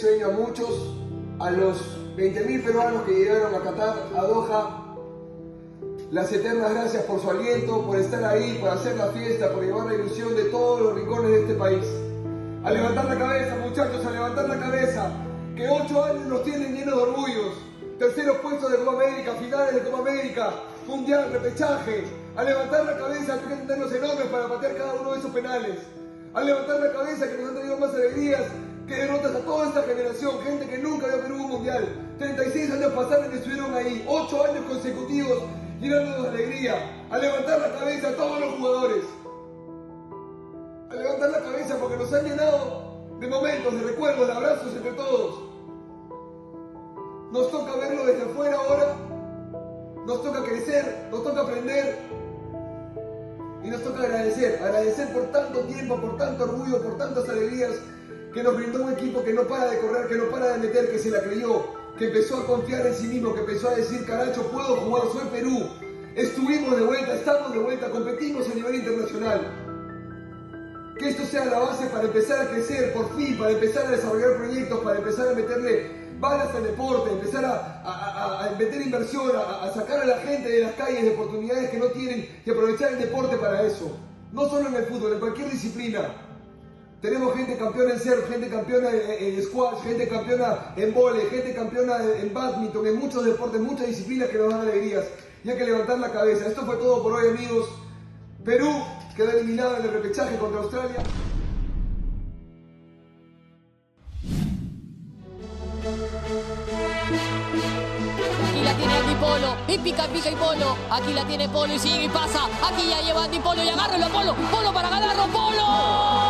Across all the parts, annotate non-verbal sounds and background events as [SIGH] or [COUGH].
sueño a muchos, a los 20.000 peruanos que llegaron a Qatar, a Doha. Las eternas gracias por su aliento, por estar ahí, por hacer la fiesta, por llevar la ilusión de todos los rincones de este país. A levantar la cabeza, muchachos, a levantar la cabeza, que ocho años nos tienen llenos de orgullos. Terceros puestos de Copa América, finales de Copa América, Mundial, repechaje. A levantar la cabeza, que tenerlos enormes para patear cada uno de esos penales. A levantar la cabeza, que nos han traído más alegrías que derrotas a toda esta generación, gente que nunca vio Perú un mundial. 36 años pasaron y estuvieron ahí, 8 años consecutivos llenándonos de alegría. A levantar la cabeza a todos los jugadores. A levantar la cabeza porque nos han llenado de momentos, de recuerdos, de abrazos entre todos. Nos toca verlo desde afuera ahora. Nos toca crecer, nos toca aprender. Y nos toca agradecer, agradecer por tanto tiempo, por tanto orgullo, por tantas alegrías que nos brindó un equipo que no para de correr, que no para de meter, que se la creyó, que empezó a confiar en sí mismo, que empezó a decir, caracho, puedo jugar, soy Perú. Estuvimos de vuelta, estamos de vuelta, competimos a nivel internacional. Que esto sea la base para empezar a crecer, por fin, para empezar a desarrollar proyectos, para empezar a meterle balas al deporte, empezar a, a, meter inversión, a, sacar a la gente de las calles de oportunidades que no tienen y aprovechar el deporte para eso. No solo en el fútbol, en cualquier disciplina. Tenemos gente campeona en surf, gente campeona en, squash, gente campeona en vole, gente campeona en badminton, en muchos deportes, muchas disciplinas que nos dan alegrías. Y hay que levantar la cabeza. Esto fue todo por hoy, amigos. Perú quedó eliminado en el repechaje contra Australia. Aquí la Polo, y pica, pica y Polo. Aquí la tiene Polo y sigue y pasa. Aquí ya lleva Andy Polo y agárralo Polo. Polo para ganarlo, Polo.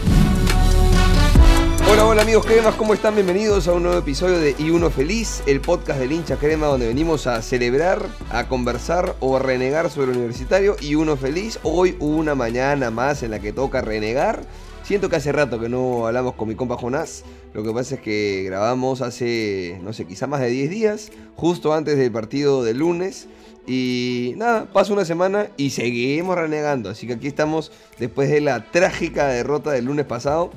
Hola, hola amigos cremas, ¿cómo están? Bienvenidos a un nuevo episodio de Y Uno Feliz, el podcast del hincha crema donde venimos a celebrar, a conversar o a renegar sobre el universitario. Y Uno Feliz, hoy una mañana más en la que toca renegar. Siento que hace rato que no hablamos con mi compa Jonás. Lo que pasa es que grabamos hace, no sé, quizá más de 10 días, justo antes del partido del lunes. Y nada, pasa una semana y seguimos renegando. Así que aquí estamos después de la trágica derrota del lunes pasado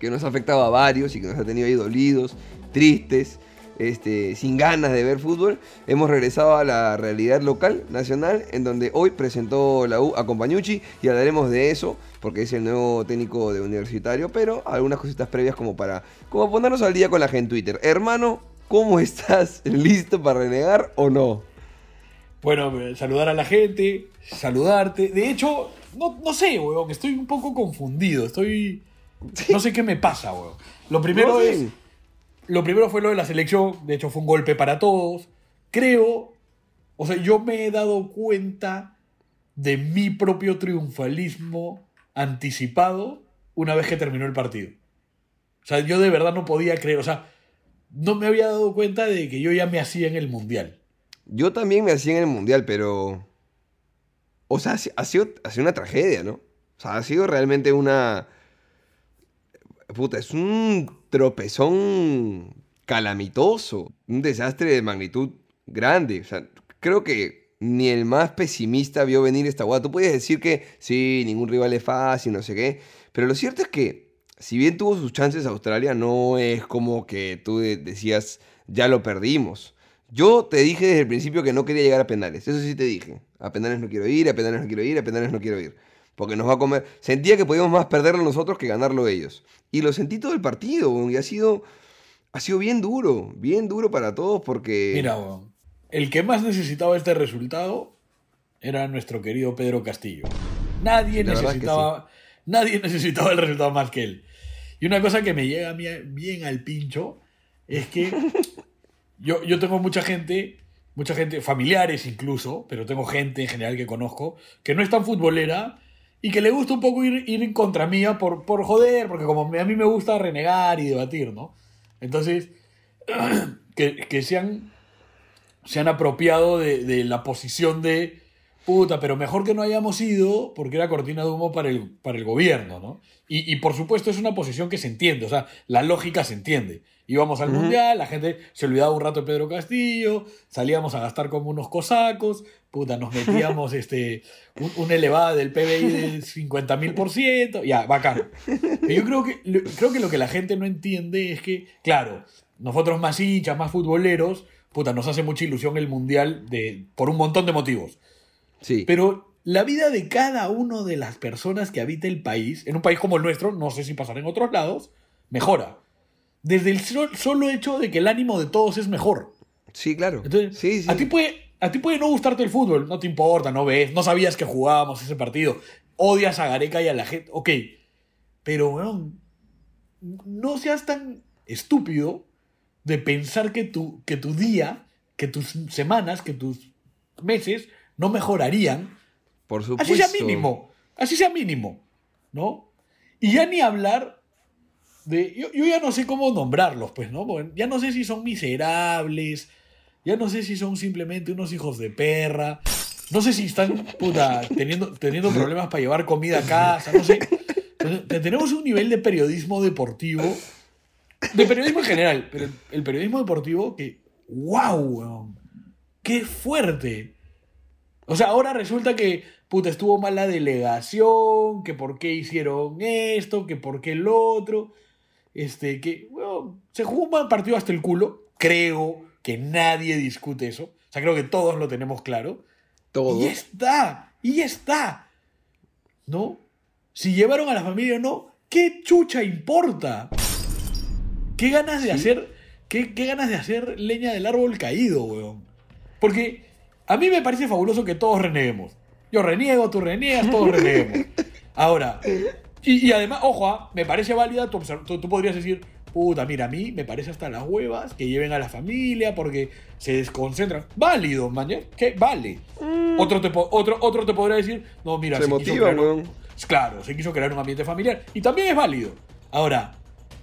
que nos ha afectado a varios y que nos ha tenido ahí dolidos, tristes, este, sin ganas de ver fútbol, hemos regresado a la realidad local, nacional, en donde hoy presentó la U a Compañucci y hablaremos de eso, porque es el nuevo técnico de universitario, pero algunas cositas previas como para como ponernos al día con la gente en Twitter. Hermano, ¿cómo estás? [LAUGHS] ¿Listo para renegar o no? Bueno, saludar a la gente, saludarte. De hecho, no, no sé, weón, estoy un poco confundido, estoy... No sé qué me pasa, weón. Lo primero No es. Lo primero fue lo de la selección. De hecho, fue un golpe para todos. Creo. O sea, yo me he dado cuenta de mi propio triunfalismo anticipado una vez que terminó el partido. O sea, yo de verdad no podía creer. O sea, no me había dado cuenta de que yo ya me hacía en el mundial. Yo también me hacía en el mundial, pero. O sea, ha sido, ha sido una tragedia, ¿no? O sea, ha sido realmente una. Puta, es un tropezón calamitoso. Un desastre de magnitud grande. O sea, creo que ni el más pesimista vio venir esta guada. Tú puedes decir que sí, ningún rival es fácil, no sé qué. Pero lo cierto es que, si bien tuvo sus chances Australia, no es como que tú de- decías, ya lo perdimos. Yo te dije desde el principio que no quería llegar a penales. Eso sí te dije. A penales no quiero ir, a penales no quiero ir, a penales no quiero ir. Porque nos va a comer. Sentía que podíamos más perderlo nosotros que ganarlo ellos. Y lo sentí todo el partido. Y ha sido. Ha sido bien duro. Bien duro para todos porque. Mira, el que más necesitaba este resultado era nuestro querido Pedro Castillo. Nadie La verdad que necesitaba, nadie [LAUGHS] necesitaba el resultado más que él. Y una cosa que me llega bien al pincho es que [LAUGHS] yo, yo tengo mucha gente, mucha gente, familiares incluso, pero tengo gente en general que conozco, que no es tan futbolera y que le gusta un poco ir, ir en contra mía por, por joder, porque como a mí me gusta renegar y debatir, ¿no? Entonces, [CLEARS THROAT] que, que se, han, se han apropiado de, de la posición de, puta, pero mejor que no hayamos ido porque era cortina de humo para el, para el gobierno, ¿no? Y, y por supuesto es una posición que se entiende, o sea, la lógica se entiende. Íbamos al mundial, la gente se olvidaba un rato de Pedro Castillo, salíamos a gastar como unos cosacos, puta, nos metíamos [LAUGHS] este, un, una elevada del PBI del 50 mil por ciento, ya, bacán. Pero yo creo que, lo- creo que lo que la gente no entiende es que, claro, nosotros más hinchas, más futboleros, puta, nos hace mucha ilusión el mundial de, por un montón de motivos. Sí. Pero la vida de cada una de las personas que habita el país, en un país como el nuestro, no sé si pasará en otros lados, mejora. Desde el sol- solo hecho de que el ánimo de todos es mejor. Sí, claro. Entonces, sí, sí. A, ti puede, a ti puede no gustarte el fútbol, no te importa, no ves, no sabías que jugábamos ese partido, odias a Gareca y a la gente, ok. Pero, weón, no seas tan estúpido de pensar que tu, que tu día, que tus semanas, que tus meses no mejorarían Por supuesto. Así sea mínimo. Así sea mínimo. ¿No? Y ya ni hablar Yo, ya no sé cómo nombrarlos, pues, ¿no? Ya no sé si son miserables. Ya no sé si son simplemente unos hijos de perra. No sé si están, puta, teniendo, teniendo problemas para llevar comida a casa. No sé. Tenemos un nivel de periodismo deportivo. De periodismo en general. Pero el, periodismo deportivo que. ¡Wow! ¡Qué fuerte! O sea, ahora resulta que, puta, estuvo mal la delegación, que por qué hicieron esto, que por qué el otro. Este, que, bueno, se jugó un partido hasta el culo. Creo que nadie discute eso. O sea, creo que todos lo tenemos claro. Todo. Y ya está, y ya está. ¿No? Si llevaron a la familia o no, ¿qué chucha importa? ¿Qué ganas de hacer, qué, qué ganas de hacer leña del árbol caído, weón? Porque a mí me parece fabuloso que todos reneguemos. Yo reniego, tú reniegas, todos reneguemos. [LAUGHS] Ahora, y, y además, ojo, ah, me parece válida tu tú, tú podrías decir, puta, mira, a mí me parece hasta las huevas que lleven a la familia porque se desconcentran. Válido, mañana, ¿qué? Vale. Otro, te, po- otro, otro te podría decir, no, mira, Se quiso motiva, weón. Claro, se quiso crear un ambiente familiar. Y también es válido. Ahora,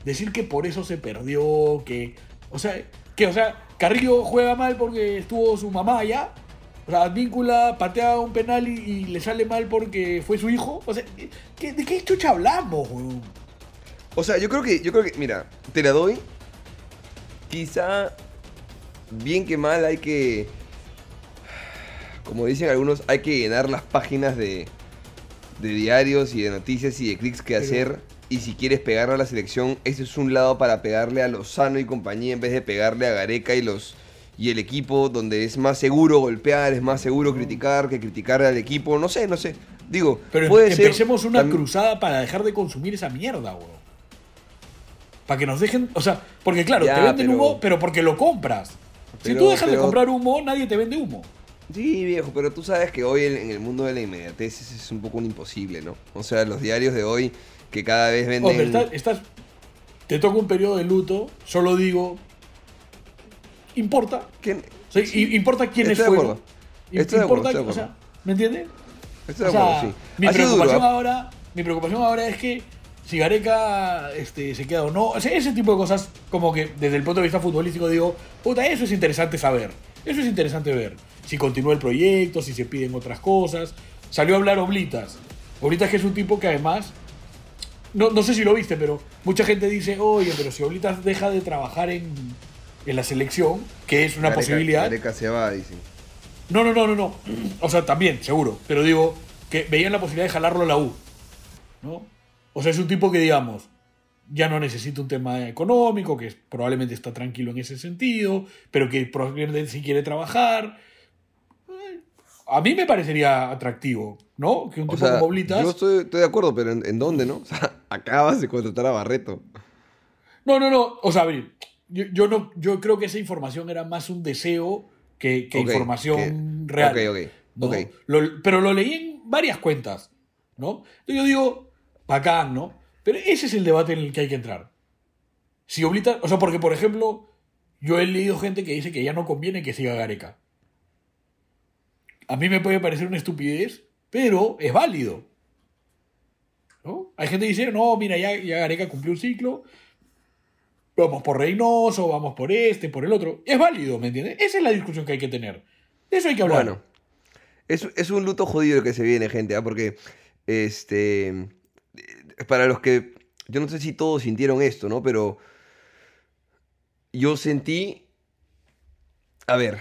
decir que por eso se perdió, que. O sea, que, o sea, Carrillo juega mal porque estuvo su mamá allá. O sea, Advíncula patea un penal y, y le sale mal porque fue su hijo. O sea, ¿qué- ¿de qué chucha hablamos, weón? O sea, yo creo que, yo creo que, mira, te la doy. Quizá, bien que mal, hay que, como dicen algunos, hay que llenar las páginas de, de diarios y de noticias y de clics que hacer. Y si quieres pegarle a la selección, ese es un lado para pegarle a Lozano y compañía en vez de pegarle a Gareca y los y el equipo donde es más seguro golpear, es más seguro criticar que criticar al equipo. No sé, no sé. Digo, Pero puede ser empecemos una tam- cruzada para dejar de consumir esa mierda, weón. Para que nos dejen. O sea, porque claro, Ya, te venden pero- humo, pero porque lo compras. si tú dejas de comprar humo, nadie te vende humo. Sí, viejo, pero tú sabes que hoy en el mundo de la inmediatez es- un poco un imposible, ¿no? O sea, los diarios de hoy que cada vez venden... Hombre, estás, estás- te toca un periodo de luto, solo digo, importa. ¿Quién? O sea, importa quiénes Estoy de fueron. acuerdo. Estoy de acuerdo, importa- de o sea, acuerdo. ¿me entiendes? Estoy de O sea, acuerdo, sí. Mi duro, preocupación ¿ah? ahora, mi preocupación ahora es que si Gareca este, se queda o no, o sea, ese tipo de cosas, como que desde el punto de vista futbolístico digo, puta, eso es interesante saber, eso es interesante ver. Si continúa el proyecto, si se piden otras cosas. Salió a hablar Oblitas. Oblitas que es un tipo que además, no, no sé si lo viste, pero mucha gente dice, oye, pero si Oblitas deja de trabajar en, en la selección, que es una Gareca- posibilidad. Gareca se va, dicen. No, no, no, no, no. [CLEARS THROAT] O sea, también, seguro. Pero digo, que veían la posibilidad de jalarlo a la U. ¿No? O sea, es un tipo que, digamos, ya no necesita un tema económico, que probablemente está tranquilo en ese sentido, pero que probablemente sí quiere trabajar. Eh, A mí me parecería atractivo, ¿no? Que un O tipo sea, como Oblitas. yo estoy, estoy de acuerdo, pero ¿en, en dónde, no? [LAUGHS] O sea, acabas de contratar a Barreto. No, no, no. O sea, a ver, yo, yo no, yo creo que esa información era más un deseo que, información que- real. ok, ok, ¿no? Lo- pero lo leí en varias cuentas, ¿no? Entonces yo digo, bacán, ¿no? Pero ese es el debate en el que hay que entrar. Si Oblita, o sea, porque por ejemplo, yo he leído gente que dice que ya no conviene que siga Gareca. A mí me puede parecer una estupidez, pero es válido. ¿no? Hay gente que dice, no, mira, ya, ya Gareca cumplió un ciclo, vamos por Reynoso, vamos por este, por el otro. Es válido, ¿me entiendes? Esa es la discusión que hay que tener. De eso hay que hablar. Bueno, es, es un luto jodido el que se viene, gente, ¿ah? porque este, para los que, yo no sé si todos sintieron esto, ¿no? Pero yo sentí, a ver,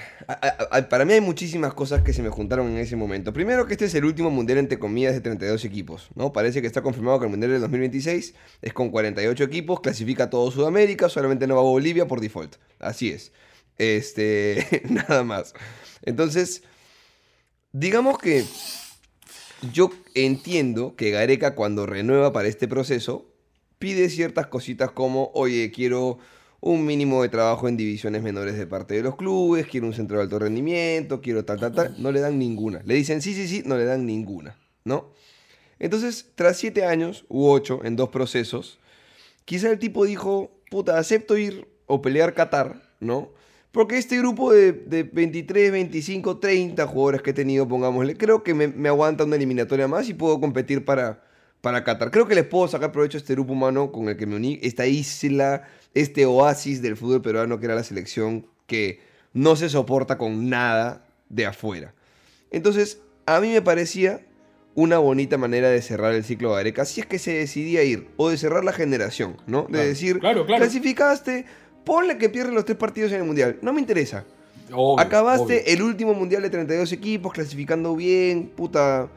para mí hay muchísimas cosas que se me juntaron en ese momento. Primero que este es el último mundial entre comillas de 32 equipos, ¿no? Parece que está confirmado que el mundial del 2026 es con 48 equipos, clasifica todo Sudamérica, solamente no va Bolivia por default. Así es. Este, [LAUGHS] nada más. Entonces, digamos que yo entiendo que Gareca cuando renueva para este proceso pide ciertas cositas como, oye, quiero un mínimo de trabajo en divisiones menores de parte de los clubes, quiero un centro de alto rendimiento, quiero tal, tal, tal. No le dan ninguna. Le dicen sí, sí, sí, no le dan ninguna, ¿no? Entonces, tras siete años u ocho en dos procesos, quizá el tipo dijo, puta, acepto ir o pelear Qatar, ¿no? Porque este grupo de, de 23, 25, 30 jugadores que he tenido, pongámosle, creo que me, me aguanta una eliminatoria más y puedo competir para, para Qatar. Creo que les puedo sacar provecho a este grupo humano con el que me uní, esta isla, este oasis del fútbol peruano que era la selección que no se soporta con nada de afuera. Entonces, a mí me parecía una bonita manera de cerrar el ciclo de Gareca, si es que se decidía ir, o de cerrar la generación, ¿no? De Claro, decir, claro, claro. clasificaste, ponle que pierden los tres partidos en el Mundial, no me interesa. Obvio, Acabaste obvio. el último Mundial de 32 equipos, clasificando bien, puta,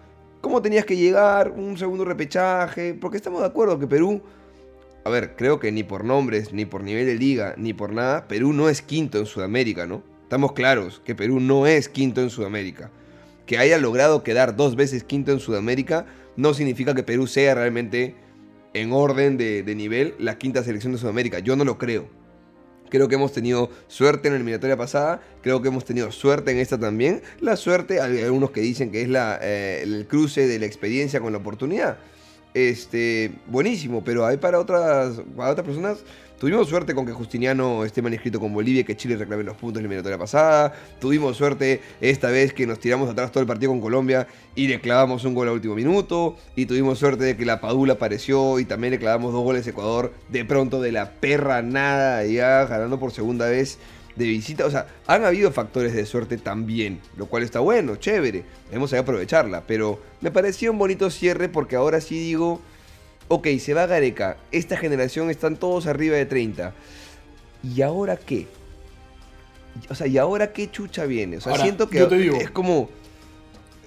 ¿cómo tenías que llegar? Un segundo repechaje, porque estamos de acuerdo que Perú, a ver, creo que ni por nombres, ni por nivel de liga, ni por nada, Perú no es quinto en Sudamérica, ¿no? Estamos claros que Perú no es quinto en Sudamérica que haya logrado quedar dos veces quinto en Sudamérica no significa que Perú sea realmente en orden de, nivel la quinta selección de Sudamérica. Yo no lo creo. Creo que hemos tenido suerte en la eliminatoria pasada, creo que hemos tenido suerte en esta también. La suerte, hay algunos que dicen que es la, eh, el cruce de la experiencia con la oportunidad. Este, buenísimo, pero hay para otras, para otras personas. Tuvimos suerte con que Justiniano esté manuscrito con Bolivia y que Chile reclame los puntos en la eliminatoria pasada. Tuvimos suerte esta vez que nos tiramos atrás todo el partido con Colombia y le clavamos un gol a último minuto. Y tuvimos suerte de que la Padula apareció y también le clavamos dos goles a Ecuador de pronto de la perra nada, ya ganando por segunda vez de visita. O sea, han habido factores de suerte también, lo cual está bueno, chévere. Hemos sabido aprovecharla, pero me pareció un bonito cierre porque ahora sí digo, ok, se va Gareca, esta generación están todos arriba de 30. ¿Y ahora qué? O sea, ¿y ahora qué chucha viene? O sea, Ahora, siento que yo te digo, es como...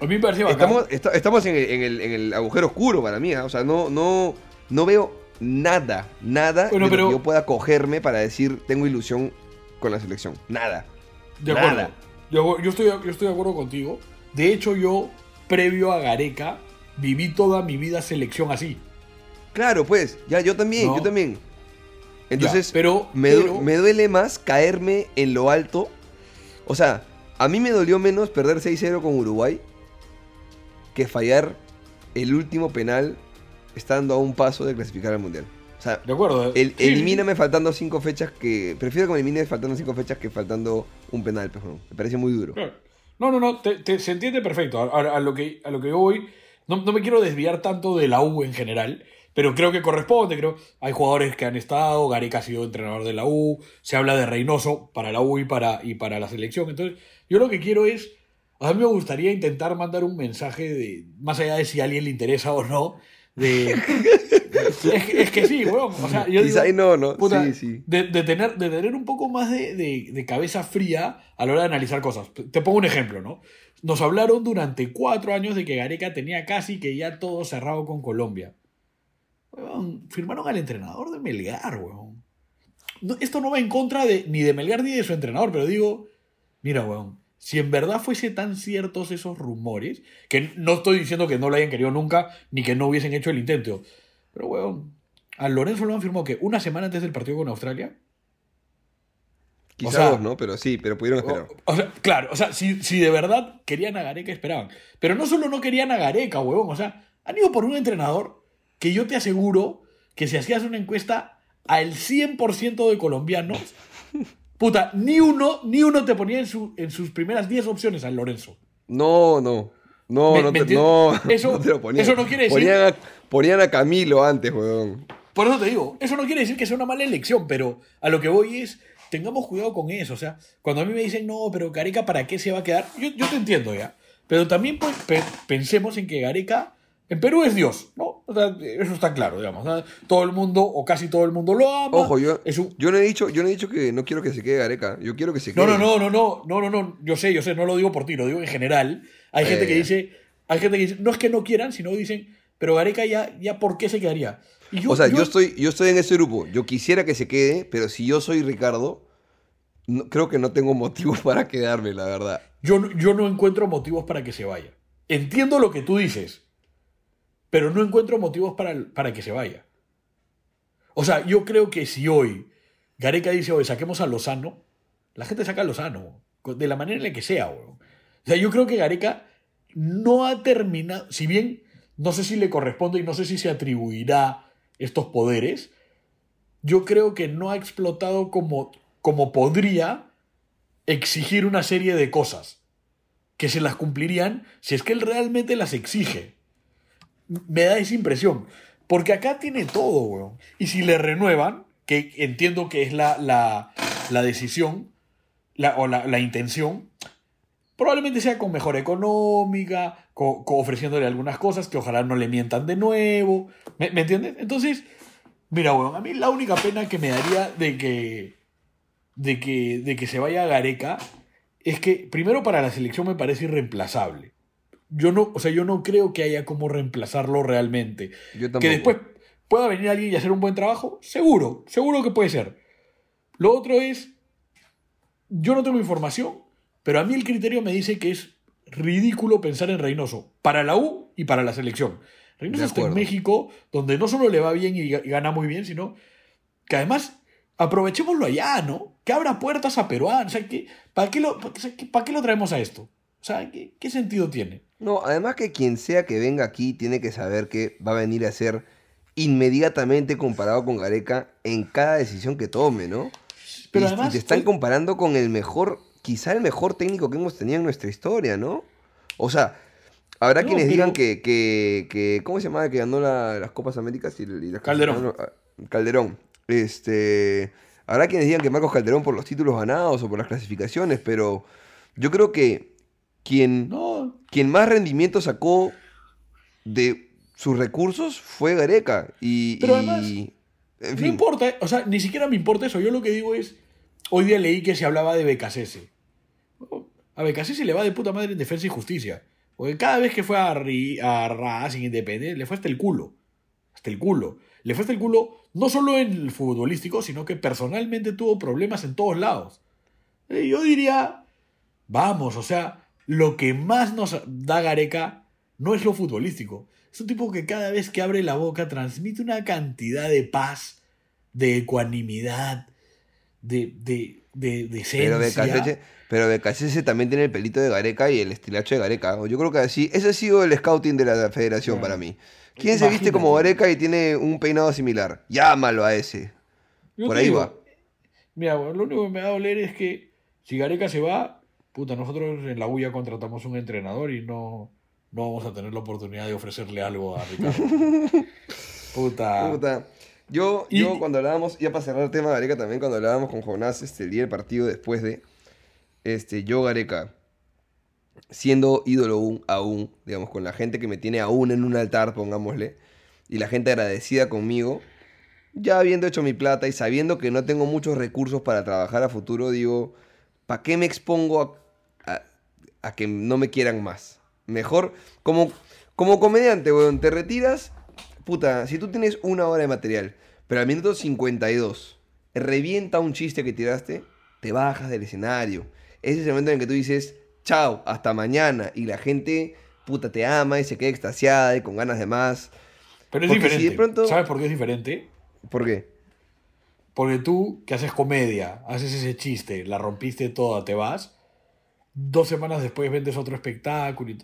A mí me parece bacán. Estamos, esta- estamos en, el, en el- en el agujero oscuro para mí, ¿ah? o sea, no, no, no veo nada, nada Bueno, de lo pero- que yo pueda cogerme para decir tengo ilusión con la selección. Nada. De acuerdo. Yo, yo estoy, yo estoy de acuerdo contigo. De hecho, yo, previo a Gareca, viví toda mi vida selección así. Claro, pues, ya yo también, No. yo también. Entonces, Ya, pero- me, pero- me duele más caerme en lo alto. O sea, a mí me dolió menos perder 6-0 con Uruguay que fallar el último penal estando a un paso de clasificar al Mundial. O sea, ¿De acuerdo? el- Sí, elimíname faltando cinco fechas que... Prefiero que me elimines faltando cinco fechas que faltando un penal, pues, bueno, Me parece muy duro. Claro. No, no, no, te- te- se entiende perfecto. A, a- a lo, que, a lo que yo voy, no, no me quiero desviar tanto de la U en general, pero creo que corresponde. Creo hay jugadores que han estado, Gareca ha sido entrenador de la U, se habla de Reynoso para la U y para, y para la selección. Entonces, yo lo que quiero es, a mí me gustaría intentar mandar un mensaje de, más allá de si a alguien le interesa o no, de... [LAUGHS] es, que- es que sí, weón. O sea, yo digo, no, ¿no? puta, Sí, sí. De, de tener, de tener un poco más de, de- de cabeza fría a la hora de analizar cosas. Te pongo un ejemplo, ¿no? Nos hablaron durante cuatro años de que Gareca tenía casi que ya todo cerrado con Colombia. Weón, firmaron al entrenador de Melgar, weón. No, esto no va en contra de, ni de Melgar ni de su entrenador, pero digo, mira, weón, si en verdad fuese tan ciertos esos rumores, que no estoy diciendo que no lo hayan querido nunca, ni que no hubiesen hecho el intento, pero, weón, a Lorenzo lo han firmado que una semana antes del partido con Australia. Quizá sea- dos, ¿no? Pero sí, pero pudieron esperar. O, o sea, claro, o sea, si, si de verdad querían a Gareca, esperaban. Pero no solo no querían a Gareca, huevón. O sea, han ido por un entrenador que yo te aseguro que si hacías una encuesta al 100% de colombianos, [LAUGHS] puta, ni uno, ni uno te ponía en, su, en sus primeras 10 opciones al Lorenzo. No, no. No, ¿Me- no, te, no, [LAUGHS] Eso- no te lo ponían. eso no quiere decir- Ponían a, ponían a Camilo antes, weón. Por eso te digo, eso no quiere decir que sea una mala elección, pero a lo que voy es, tengamos cuidado con eso. O sea, cuando a mí me dicen, no, pero Gareca, ¿para qué se va a quedar? Yo, yo te entiendo ya. Pero también pues, pe- pensemos en que Gareca, en Perú es Dios, ¿no? O sea, eso está claro, digamos. ¿no? Todo el mundo, o casi todo el mundo lo ama. Ojo, yo, es un- yo no he dicho, yo no he dicho que no quiero que se quede Gareca. Yo quiero que se No, quede. no, no, no, no, no, no, no, yo sé, yo sé, no lo digo por ti, lo digo en general. Hay gente que Eh. dice, hay gente que dice, no es que no quieran, sino dicen, pero Gareca ya, ya ¿por qué se quedaría? Y o sea, yo, estoy, yo estoy en ese grupo. Yo quisiera que se quede, pero si yo soy Ricardo, no- creo que no tengo motivos para quedarme, la verdad. Yo, yo no encuentro motivos para que se vaya. Entiendo lo que tú dices, pero no encuentro motivos para, para que se vaya. O sea, yo creo que si hoy Gareca dice, hoy saquemos a Lozano, la gente saca a Lozano, de la manera en la que sea. O sea, yo creo que Gareca no ha terminado, si bien no sé si le corresponde y no sé si se atribuirá estos poderes, yo creo que no ha explotado como, como podría exigir una serie de cosas que se las cumplirían si es que él realmente las exige. Me da esa impresión. Porque acá tiene todo, weón. Y si le renuevan, que entiendo que es la, la, la decisión la- o la, la intención, probablemente sea con mejora económica, co- co- ofreciéndole algunas cosas que ojalá no le mientan de nuevo. ¿Me, me entiendes? Entonces, mira, weón, a mí la única pena que me daría de que, de que, de que se vaya a Gareca es que, primero, para la selección me parece irreemplazable. Yo no, o sea, yo no creo que haya como reemplazarlo realmente. Yo. Que después pueda venir alguien y hacer un buen trabajo, seguro, seguro que puede ser. Lo otro es, yo no tengo información, pero a mí el criterio me dice que es ridículo pensar en Reynoso para la U y para la selección. Reynoso está en. México, donde no solo le va bien y ga- y gana muy bien, sino que además aprovechémoslo allá, ¿no? Que abra puertas a peruanos. O sea, que, ¿para, qué lo, para, qué- para qué lo traemos a esto? O sea, ¿qué, qué sentido tiene? No, además que quien sea que venga aquí tiene que saber que va a venir a ser inmediatamente comparado con Gareca en cada decisión que tome, ¿no? Pero y, además, y te están comparando con el mejor, quizá el mejor técnico que hemos tenido en nuestra historia, ¿no? O sea, habrá No, quienes pero- digan que, que, que- ¿cómo se llamaba? Que ganó la- las Copas Américas y, y las Calderón. Ah, Calderón. Este, habrá quienes digan que Marcos Calderón por los títulos ganados o por las clasificaciones, pero yo creo que quien No, quien más rendimiento sacó de sus recursos fue Gareca. Y, Pero y- además, en No fin, importa, eh, o sea, ni siquiera me importa eso. Yo lo que digo es, hoy día leí que se hablaba de Becasese. A Becasese le va de puta madre en defensa y justicia. Porque cada vez que fue a, Ri- a Racing Independiente, le fue hasta el culo. Hasta el culo. Le fue hasta el culo no solo en el futbolístico, sino que personalmente tuvo problemas en todos lados. Eh, Yo diría, vamos, o sea, lo que más nos da Gareca no es lo futbolístico. Es un tipo que cada vez que abre la boca transmite una cantidad de paz, de ecuanimidad, de, de, de, de pero. Becasese, pero Becasese también tiene el pelito de Gareca y el estilacho de Gareca. Yo creo que así, ese ha sido el scouting de la federación para mí. ¿Quién se viste como. Gareca y tiene un peinado similar? Llámalo a ese. Yo Por ahí digo, va. Mira, lo único que me va a doler es que si Gareca se va, puta, nosotros en la UIA contratamos un entrenador y no, no vamos a tener la oportunidad de ofrecerle algo a Ricardo. [LAUGHS] puta. Puta. Yo, Y- yo cuando hablábamos, ya para cerrar el tema de Gareca también, cuando hablábamos con Jonás este, el día del partido después de, este, yo Gareca, siendo ídolo aún, aún, digamos, con la gente que me tiene aún en un altar, pongámosle, y la gente agradecida conmigo, ya habiendo hecho mi plata y sabiendo que no tengo muchos recursos para trabajar a futuro, digo, ¿para qué me expongo a, a- a que no me quieran más? Mejor, como, como comediante, weón, te retiras, puta, si tú tienes una hora de material, pero al minuto 52 revienta un chiste que tiraste, te bajas del escenario. Ese es el momento en que tú dices, chao, hasta mañana, y la gente, puta, te ama y se queda extasiada y con ganas de más. Pero es Porque si diferente. de pronto- ¿Sabes por qué es diferente? ¿Por qué? Porque tú, que haces comedia, haces ese chiste, la rompiste toda, te vas, dos semanas después vendes otro espectáculo.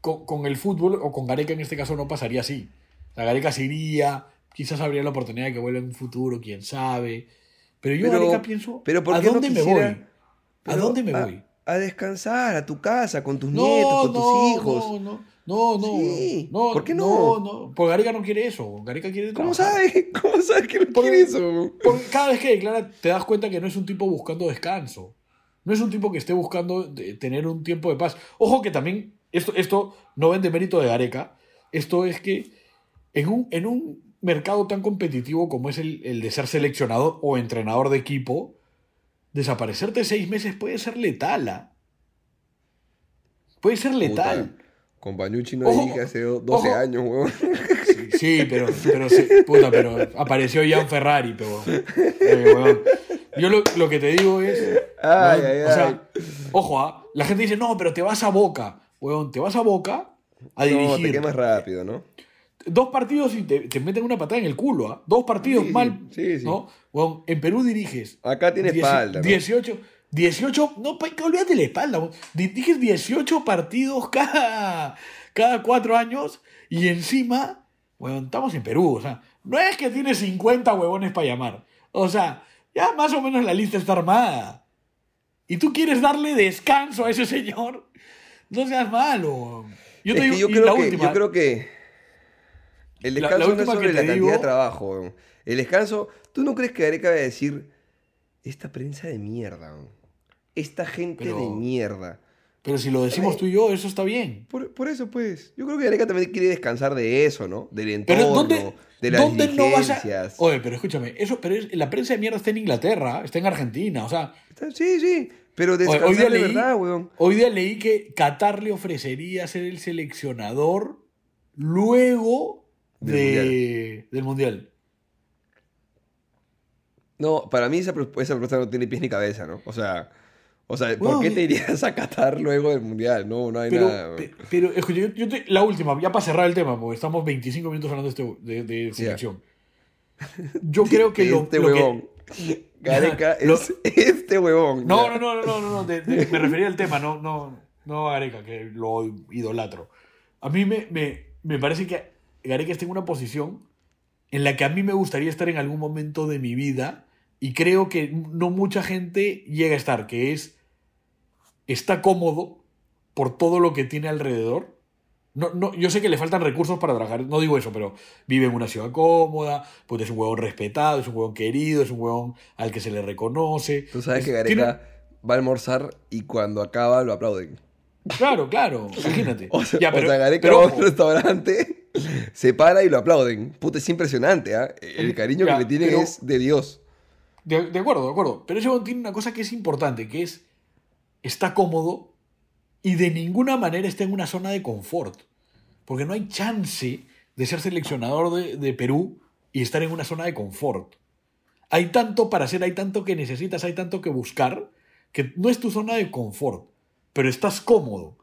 con, con el fútbol, o con Gareca en este caso, no pasaría así. La Gareca se iría, quizás habría la oportunidad de que vuelva en un futuro, quién sabe. Pero yo, Pero- Gareca, pienso, pero ¿por ¿a qué no dónde me quisiera? voy? ¿A dónde me voy? a descansar a tu casa, con tus No, nietos, con no, tus hijos. no, no, no, Sí. no, ¿Por qué no? No, porque Gareca no quiere eso. Gareca quiere ¿Cómo sabes? [LAUGHS] ¿Cómo sabes que no quiere eso? Porque cada vez que declara te das cuenta que no es un tipo buscando descanso. No es un tipo que esté buscando de- tener un tiempo de paz. Ojo que también, esto, esto no vende mérito de Gareca, esto es que en un, en un mercado tan competitivo como es el, el de ser seleccionador o entrenador de equipo, desaparecerte seis meses puede ser letal. ¿ah? Puede ser letal. Puta, Con Bañucci no Ojo, dije hace do- 12 ojo. años, huevón. Sí, sí, pero, pero, sí, puta, pero apareció Jan Ferrari, pero. eh, weón. Yo lo, lo que te digo es. Ay, weón, ay, o sea, ojo, ¿ah? la gente dice, no, pero te vas a boca. Weón, te vas a boca a No, te dirigir. quemas rápido, ¿no? Dos partidos y te, te meten una patada en el culo, ¿ah? Dos partidos Sí, mal. sí, sí. ¿no? Weón, en Perú diriges. Acá tiene Dieci- espalda, ¿no? 18, 18, no, olvídate la espalda. Diriges 18 partidos [LAUGHS] cada, cada cuatro años y encima, weón, estamos en Perú. O sea, no es que tienes 50 huevones para llamar. O sea, ya más o menos la lista está armada. Y tú quieres darle descanso a ese señor. No seas malo. Yo te digo, yo y la creo que, última, yo creo que el La- la descanso no es sobre la cantidad de trabajo. El descanso, ¿tú no crees que Gareca va a decir esta prensa de mierda? Esta gente Pero- de mierda. Pero si lo decimos tú y yo, eso está bien. Por, por eso, pues. Yo creo que Gareca también quiere descansar de eso, ¿no? Del Pero entorno, ¿dónde, de las ¿dónde no vas a...? diligencias. Oye, pero escúchame, eso, pero es- la prensa de mierda está en Inglaterra, está en Argentina, o sea... Está- Sí, sí. Pero descansar hoy, día de leí, verdad, weón. hoy día leí que Qatar le ofrecería ser el seleccionador luego Del de- del Mundial. No, para mí esa, esa propuesta no tiene pies ni cabeza, ¿no? O sea, o sea, ¿por Weón, qué te irías a Qatar luego del Mundial? No, no hay Pero, nada. pe- pero escucha, yo, yo te- la última, ya para cerrar el tema, porque estamos 25 minutos hablando de, este- de- de selección. Yo creo que lo, este lo que- huevón. Gareca Lo- es este huevón. No, no, no, no, no, no, de- me refería al tema, no, no, no a Gareca, que lo idolatro. A mí me, me, me parece que Gareca está en una posición en la que a mí me gustaría estar en algún momento de mi vida y creo que no mucha gente llega a estar, que es, está cómodo por todo lo que tiene alrededor. No, no, yo sé que le faltan recursos para trabajar, no digo eso, pero vive en una ciudad cómoda, pues es un huevón respetado, es un huevón querido, es un huevón al que se le reconoce. Tú sabes Es- que tiene- Gareca va a almorzar y cuando acaba lo aplauden. Claro, claro, [LAUGHS] imagínate. O sea, Ya, pero- o sea, Gareca pero va a un restaurante, se para y lo aplauden. Puta, es impresionante, ¿ah? El cariño Ya, que le tienen pero- es de Dios. de, de acuerdo, de acuerdo. Pero ese huevón tiene una cosa que es importante, que es, está cómodo y de ninguna manera está en una zona de confort. Porque no hay chance de ser seleccionador de, Perú y estar en una zona de confort. Hay tanto para hacer, hay tanto que necesitas, hay tanto que buscar, que no es tu zona de confort, pero estás cómodo.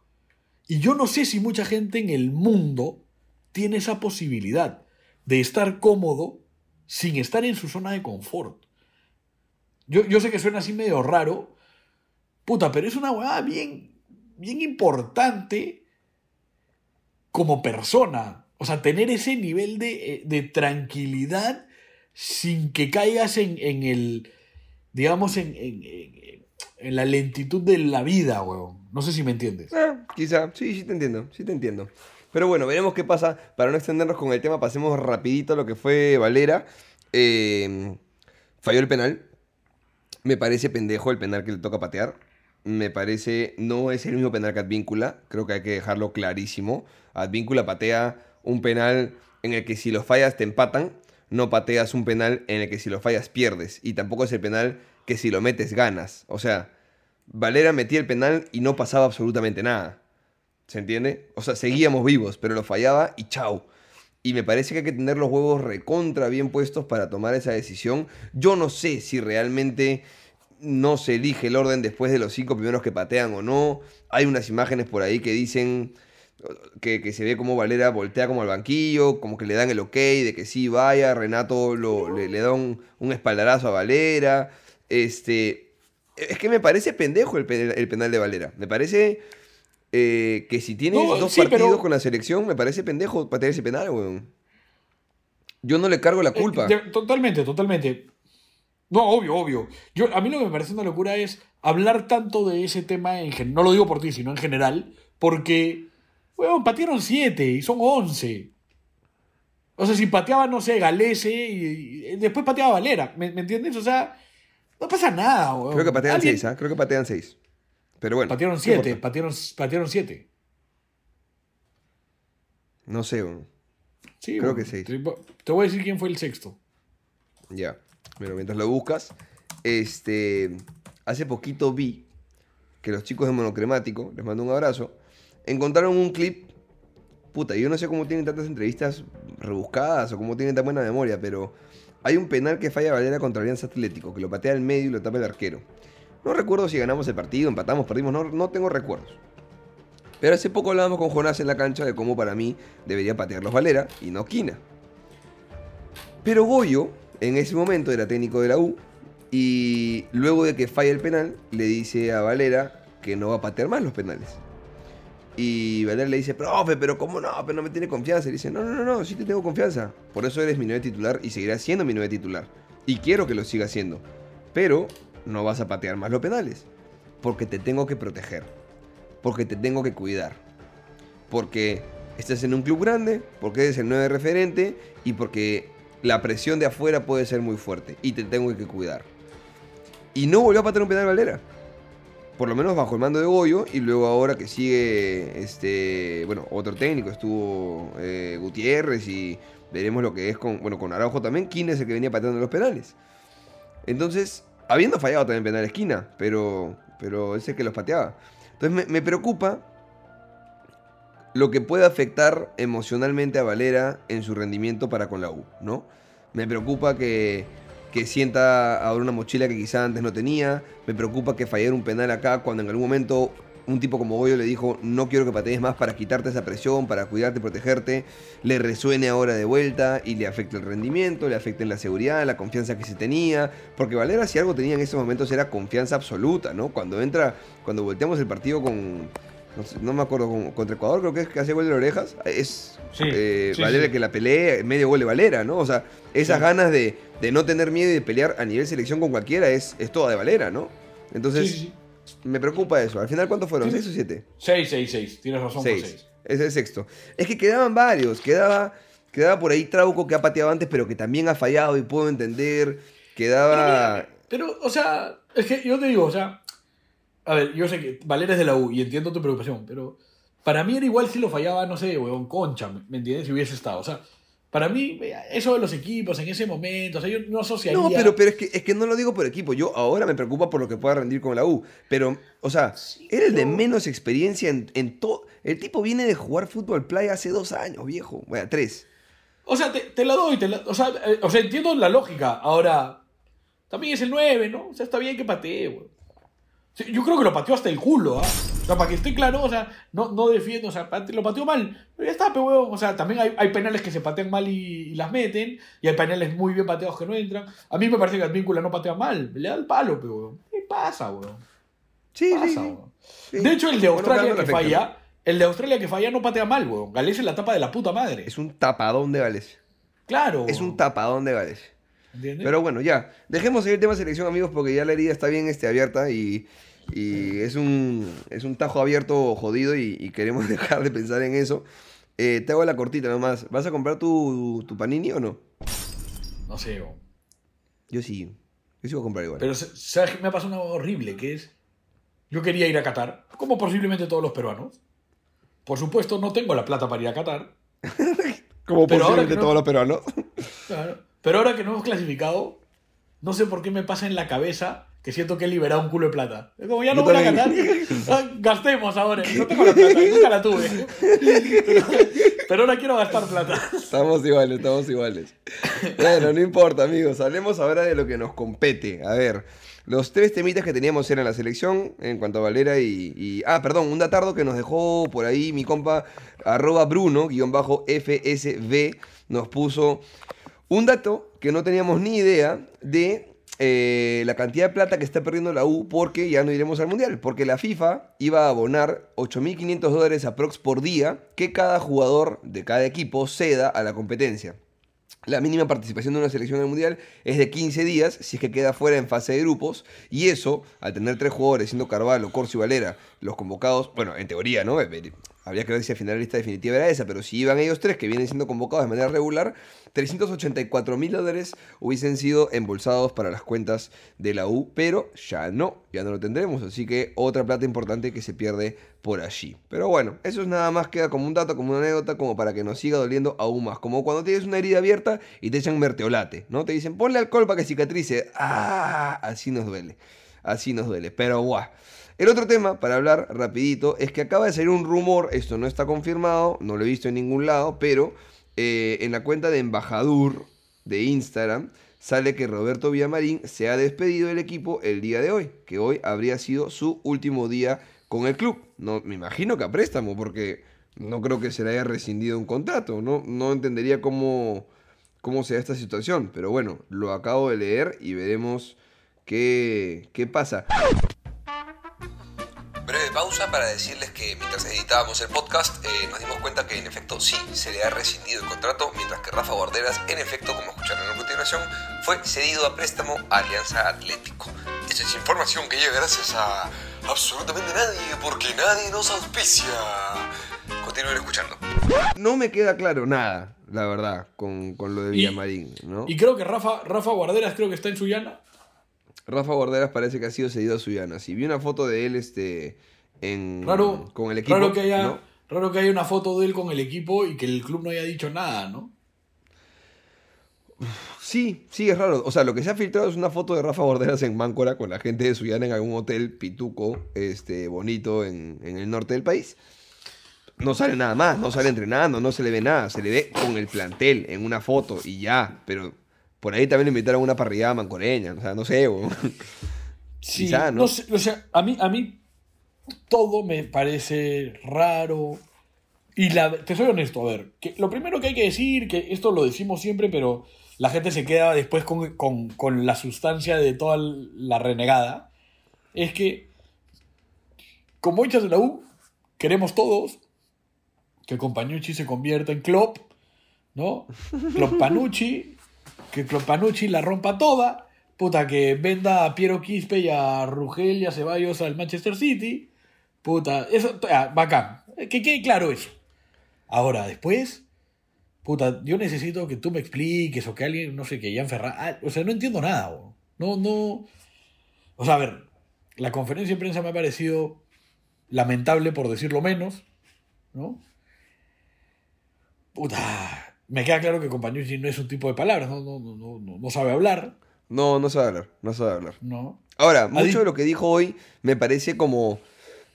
Y yo no sé si mucha gente en el mundo tiene esa posibilidad de estar cómodo sin estar en su zona de confort. Yo, yo sé que suena así medio raro, puta, pero es una huevada bien, bien importante como persona. O sea, tener ese nivel de, eh, de tranquilidad sin que caigas en, en el, digamos, en, en- en- la lentitud de la vida, weón. No sé si me entiendes. Ah, quizá, sí, sí te entiendo, sí te entiendo. Pero bueno, veremos qué pasa. Para no extendernos con el tema, pasemos rapidito a lo que fue Valera. Eh, falló el penal. Me parece pendejo el penal que le toca patear. Me parece, no es el mismo penal que Advíncula. Creo que hay que dejarlo clarísimo. Advíncula patea un penal en el que si lo fallas te empatan. No pateas un penal en el que si lo fallas pierdes. Y tampoco es el penal que si lo metes ganas. O sea, Valera metía el penal y no pasaba absolutamente nada. ¿Se entiende? O sea, seguíamos vivos, pero lo fallaba y chau. Y me parece que hay que tener los huevos recontra bien puestos para tomar esa decisión. Yo no sé si realmente no se elige el orden después de los cinco primeros que patean o no. Hay unas imágenes por ahí que dicen que, que se ve como Valera voltea como al banquillo, como que le dan el ok de que sí vaya. Renato lo- le, le da un, un espaldarazo a Valera. Este, es que me parece pendejo el, el penal de Valera. Me parece eh, que si tienes No, dos sí, partidos pero- con la selección, me parece pendejo patear ese penal, weón. Yo no le cargo la culpa. Eh, de- totalmente, totalmente. No, obvio, obvio. Yo, a mí lo que me parece una locura es hablar tanto de ese tema en general. No lo digo por ti, sino en general. Porque, weón, patearon 7 y son 11. O sea, si pateaba, no sé, Galese y, y después pateaba Valera. ¿Me, me entiendes? O sea, no pasa nada, weón. Creo que patean Alguien- 6, ¿ah? Creo que patean 6. Pero bueno. Patearon no 7, importa. patearon, patearon 7. No sé, weón. Sí, Creo weón. que seis. Te, te voy a decir quién fue el sexto. Ya. Bueno, mientras lo buscas, este. Hace poquito vi que los chicos de Monocremático, les mando un abrazo, encontraron un clip. Puta, yo no sé cómo tienen tantas entrevistas rebuscadas o cómo tienen tan buena memoria, pero hay un penal que falla Valera contra Alianza Atlético, que lo patea al medio y lo tapa el arquero. No recuerdo si ganamos el partido, empatamos, perdimos, no, no tengo recuerdos. Pero hace poco hablábamos con Jonás en la cancha de cómo para mí debería patearlos Valera y no Quina. Pero Goyo, en ese momento, era técnico de la U. Y luego de que falla el penal, le dice a Valera que no va a patear más los penales. Y Valera le dice, profe, pero ¿cómo no? Pero no me tiene confianza. Y dice, no, no, no, no, sí te tengo confianza. Por eso eres mi nueve titular y seguirás siendo mi nueve titular. Y quiero que lo siga siendo. Pero no vas a patear más los penales. Porque te tengo que proteger. Porque te tengo que cuidar. Porque estás en un club grande, porque eres el nueve referente y porque la presión de afuera puede ser muy fuerte y te tengo que cuidar. Y no volvió a patear un penal Valera. Por lo menos bajo el mando de Goyo y luego ahora que sigue este, bueno, otro técnico, estuvo eh, Gutiérrez y veremos lo que es con, bueno, con Araujo también, quién es el que venía pateando los penales. Entonces, habiendo fallado también penal esquina, pero, pero es el que los pateaba. Entonces me preocupa lo que puede afectar emocionalmente a Valera en su rendimiento para con la U, ¿no? Me preocupa que, que sienta ahora una mochila que quizá antes no tenía, me preocupa que fallara un penal acá cuando en algún momento un tipo como Goyo le dijo no quiero que patees más para quitarte esa presión, para cuidarte protegerte, le resuene ahora de vuelta y le afecte el rendimiento, le afecte en la seguridad, la confianza que se tenía, porque Valera si algo tenía en esos momentos era confianza absoluta, ¿no? Cuando entra, cuando volteamos el partido con, no, sé, no me acuerdo, con- contra Ecuador creo que es que hace gol de orejas, es Sí, eh, sí, Valera sí. que la pelea, medio gol de Valera, ¿no? O sea, esas ganas de, de no tener miedo y de pelear a nivel selección con cualquiera es, es toda de Valera, ¿no? Entonces, me preocupa eso. Al final, ¿cuántos fueron? ¿Seis o siete? 6, 6, 6. Tienes razón, Seis. 6. Ese es el sexto. Es que quedaban varios. Quedaba, quedaba por ahí Trauco que ha pateado antes, pero que también ha fallado y puedo entender. Quedaba. Pero, o sea, es que yo te digo, o sea, a ver, yo sé que Valera es de la U y entiendo tu preocupación, pero para mí era igual si lo fallaba, no sé, weón, Concha, ¿me- ¿me entiendes? Si hubiese estado, o sea, para mí, eso de los equipos en ese momento, o sea, yo no asociaría... No, pero, pero es, que, es que no lo digo por equipo. Yo ahora me preocupa por lo que pueda rendir con la U. Pero, o sea, era el de menos experiencia en, en todo. El tipo viene de jugar fútbol playa hace dos años, viejo. Bueno, tres. O sea, te, te la doy, te la- o, sea, eh, o sea, entiendo la lógica. Ahora, también es el 9, ¿no? O sea, está bien que patee, weón. Sí, yo creo que lo pateó hasta el culo, ¿ah? O sea, para que esté claro, o sea, no, no defiendo, o sea, lo pateó mal. Pero ya está, pero weón. O sea, también hay, hay penales que se patean mal y, y las meten. Y hay penales muy bien pateados que no entran. A mí me parece que Advíncula no patea mal. Le da el palo, pero weón. ¿Qué pasa, weón? Sí, Pasa, sí, sí. De hecho, el de Australia que falla, el de Australia que falla no patea mal, weón. Galés en la tapa de la puta madre. Es un tapadón de Gales. Claro. Es un tapadón de Gales. ¿Entiendes? Pero bueno, ya. Dejemos el tema selección, amigos, porque ya la herida está bien este, abierta y, y es, un, es un tajo abierto jodido y, y queremos [LAUGHS] dejar de pensar en eso. Eh, te hago la cortita nomás. ¿Vas a comprar tu, tu panini o no? No sé, weón. Yo sí. Yo sí voy a comprar igual. Pero, ¿sabes qué me ha pasado una horrible? Que es. Yo quería ir a Qatar, como posiblemente todos los peruanos. Por supuesto, no tengo la plata para ir a Qatar. [LAUGHS] Como pero posiblemente no- todos los peruanos. Claro. Pero ahora que no hemos clasificado, no sé por qué me pasa en la cabeza que siento que he liberado un culo de plata. Es como ya no voy a también. [LAUGHS] ah, gastemos ahora. No tengo la plata, nunca la tuve. Pero, [LAUGHS] pero ahora quiero gastar plata. Estamos iguales, estamos iguales. Bueno, no importa, amigos. Hablemos ahora de lo que nos compete. A ver, los tres temitas que teníamos eran la selección en cuanto a Valera y. y- ah, perdón, un datardo que nos dejó por ahí mi compa, arroba Bruno, guion bajo FSB, nos puso un dato que no teníamos ni idea de eh, la cantidad de plata que está perdiendo la U porque ya no iremos al Mundial. Porque la FIFA iba a abonar 8.500 dólares aprox por día que cada jugador de cada equipo ceda a la competencia. La mínima participación de una selección en el Mundial es de 15 días si es que queda fuera en fase de grupos. Y eso, al tener tres jugadores, siendo Carvalho, Corso y Valera, los convocados, bueno, en teoría, ¿no? Habría que ver si al final la lista definitiva era esa, pero si iban ellos tres, que vienen siendo convocados de manera regular, 384 mil dólares hubiesen sido embolsados para las cuentas de la U, pero ya no, ya no lo tendremos, así que otra plata importante que se pierde por allí. Pero bueno, eso es nada más, queda como un dato, como una anécdota, como para que nos siga doliendo aún más, como cuando tienes una herida abierta y te echan merteolate, ¿no? Te dicen, ponle alcohol para que cicatrice, ¡ah! Así nos duele, así nos duele, pero guau. El otro tema, para hablar rapidito, es que acaba de salir un rumor, esto no está confirmado, no lo he visto en ningún lado, pero eh, en la cuenta de embajador de Instagram sale que Roberto Villamarín se ha despedido del equipo el día de hoy, que hoy habría sido su último día con el club. No, me imagino que a préstamo, porque no creo que se le haya rescindido un contrato, no, no entendería cómo, cómo sea esta situación, pero bueno, lo acabo de leer y veremos qué, qué pasa. Breve pausa para decirles que mientras editábamos el podcast eh, nos dimos cuenta que en efecto sí se le ha rescindido el contrato, mientras que Rafa Borderas en efecto, como escucharon a continuación, fue cedido a préstamo a Alianza Atlético. Esta es información que llega gracias a absolutamente nadie, porque nadie nos auspicia. Continúen escuchando. No me queda claro nada, la verdad, con, con lo de Villamarín, ¿no? Y creo que Rafa, Rafa Guarderas creo que está en Sullana. Rafa Borderas parece que ha sido cedido a Suyana. Si vi una foto de él este, en, Raro, con el equipo. raro que, haya, ¿no? raro que haya una foto de él con el equipo y que el club no haya dicho nada, ¿no? Sí, sí, es raro. O sea, lo que se ha filtrado es una foto de Rafa Borderas en Máncora con la gente de Suyana en algún hotel pituco, este, bonito en, en el norte del país. No sale nada más, no sale entrenando, no se le ve nada. Se le ve con el plantel en una foto y ya. Pero por ahí también le invitaron a una parrillada mancoreña. O sea, no sé. Sí, Quizá, ¿no? no sé, o sea, a mí, a mí todo me parece raro. Y la, te soy honesto, a ver, que lo primero que hay que decir, que esto lo decimos siempre, pero la gente se queda después con, con- con la sustancia de toda la renegada, es que como hinchas de la U, queremos todos que Compañucci se convierta en Klopp, ¿no? Klopp Panucci, que Klopp Panucci la rompa toda, puta, que venda a Piero Quispe y a Rugel y a Ceballos al Manchester City, puta, eso, ah, bacán, que quede claro eso. Ahora, después, puta, yo necesito que tú me expliques o que alguien, no sé, que ya Ferran, o sea, no entiendo nada, bo. no, no, o sea, a ver, la conferencia de prensa me ha parecido lamentable por decirlo menos, ¿no? Puta, me queda claro que Compañucci no es un tipo de palabras, no, no, no, no, no sabe hablar, No, no sabe hablar, no sabe hablar. ¿no? Ahora, mucho de lo que dijo hoy me parece como.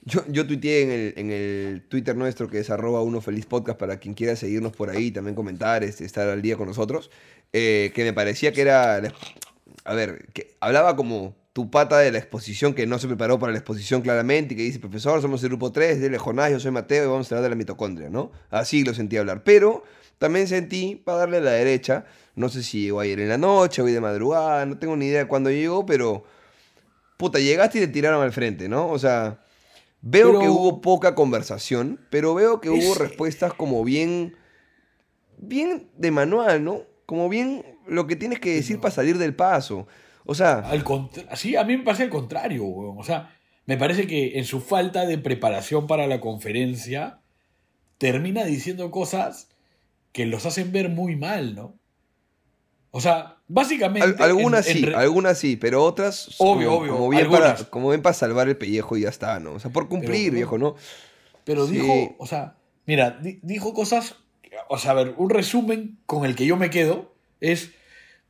Yo, yo tuiteé en el, en el Twitter nuestro que es arroba uno feliz podcast para quien quiera seguirnos por ahí, también comentar, este, estar al día con nosotros. eh, que me parecía que era. A ver, que hablaba como tu pata de la exposición que no se preparó para la exposición claramente y que dice, profesor, somos el grupo 3, de Jonás, yo soy Mateo y vamos a hablar de la mitocondria, ¿no? Así lo sentí hablar. Pero también sentí, para darle a la derecha, no sé si llegó ayer en la noche, hoy de madrugada, no tengo ni idea de cuándo llegó, pero puta, llegaste y te tiraron al frente, ¿no? O sea, veo Pero- que hubo poca conversación, pero veo que hubo Es- respuestas como bien, bien de manual, ¿no? Como bien lo que tienes que decir para salir del paso. O sea, Al contra- sí, a mí me parece al contrario, weón. O sea, me parece que en su falta de preparación para la conferencia, termina diciendo cosas que los hacen ver muy mal, ¿no? O sea, básicamente. al- algunas en- sí, algunas sí, pero otras Obvio, como, obvio, como bien algunas. para, como bien para salvar el pellejo y ya está, ¿no? O sea, por cumplir, Pero- viejo, ¿no? Pero Sí. dijo, o sea, mira, di- dijo cosas, o sea, a ver, un resumen con el que yo me quedo es,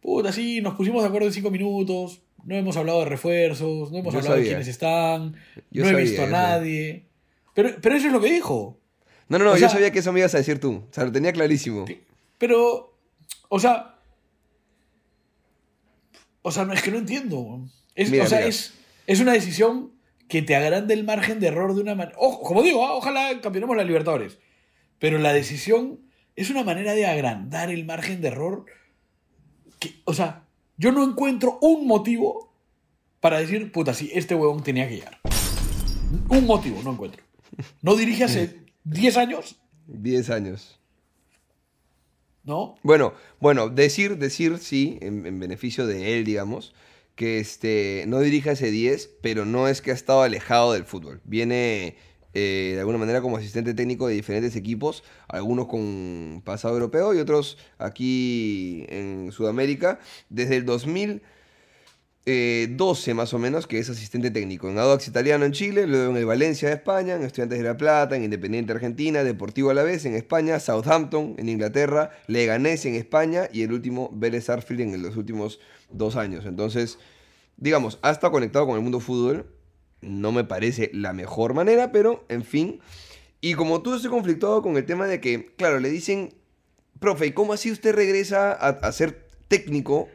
puta, sí, nos pusimos de acuerdo en cinco minutos, no hemos hablado de refuerzos, no hemos Yo hablado de quiénes están, Yo no he visto a nadie. Pero, pero eso es lo que dijo. No, no, no, O yo sea- sabía que eso me ibas a decir tú. O sea, lo tenía clarísimo. Pero, o sea, o sea, no, es que no entiendo. Es, Mira, o sea, mira. Es, es una decisión que te agranda el margen de error de una manera. Como digo, ah, ojalá campeonemos la Libertadores. Pero la decisión es una manera de agrandar el margen de error. Que, o sea, yo no encuentro un motivo para decir, puta, sí, este huevón tenía que llegar. Un motivo, no encuentro. No dirige hace [LAUGHS] 10 años 10 años. ¿No? Bueno, bueno, decir, decir, sí, en, en beneficio de él, digamos, que este, no dirija ese 10, pero no es que ha estado alejado del fútbol. Viene eh, de alguna manera como asistente técnico de diferentes equipos, algunos con pasado europeo y otros aquí en Sudamérica, desde el 2012 más o menos, que es asistente técnico en Audax Italiano en Chile, luego en el Valencia de España, en Estudiantes de La Plata, en Independiente Argentina, Deportivo a la vez en España, Southampton en Inglaterra, Leganés en España y el último Vélez Arfield en los últimos dos años. Entonces, digamos, ha estado conectado con el mundo fútbol, no me parece la mejor manera, pero en fin. Y como tú estoy conflictuado con el tema de que, claro, le dicen, profe, ¿y cómo así usted regresa a ser técnico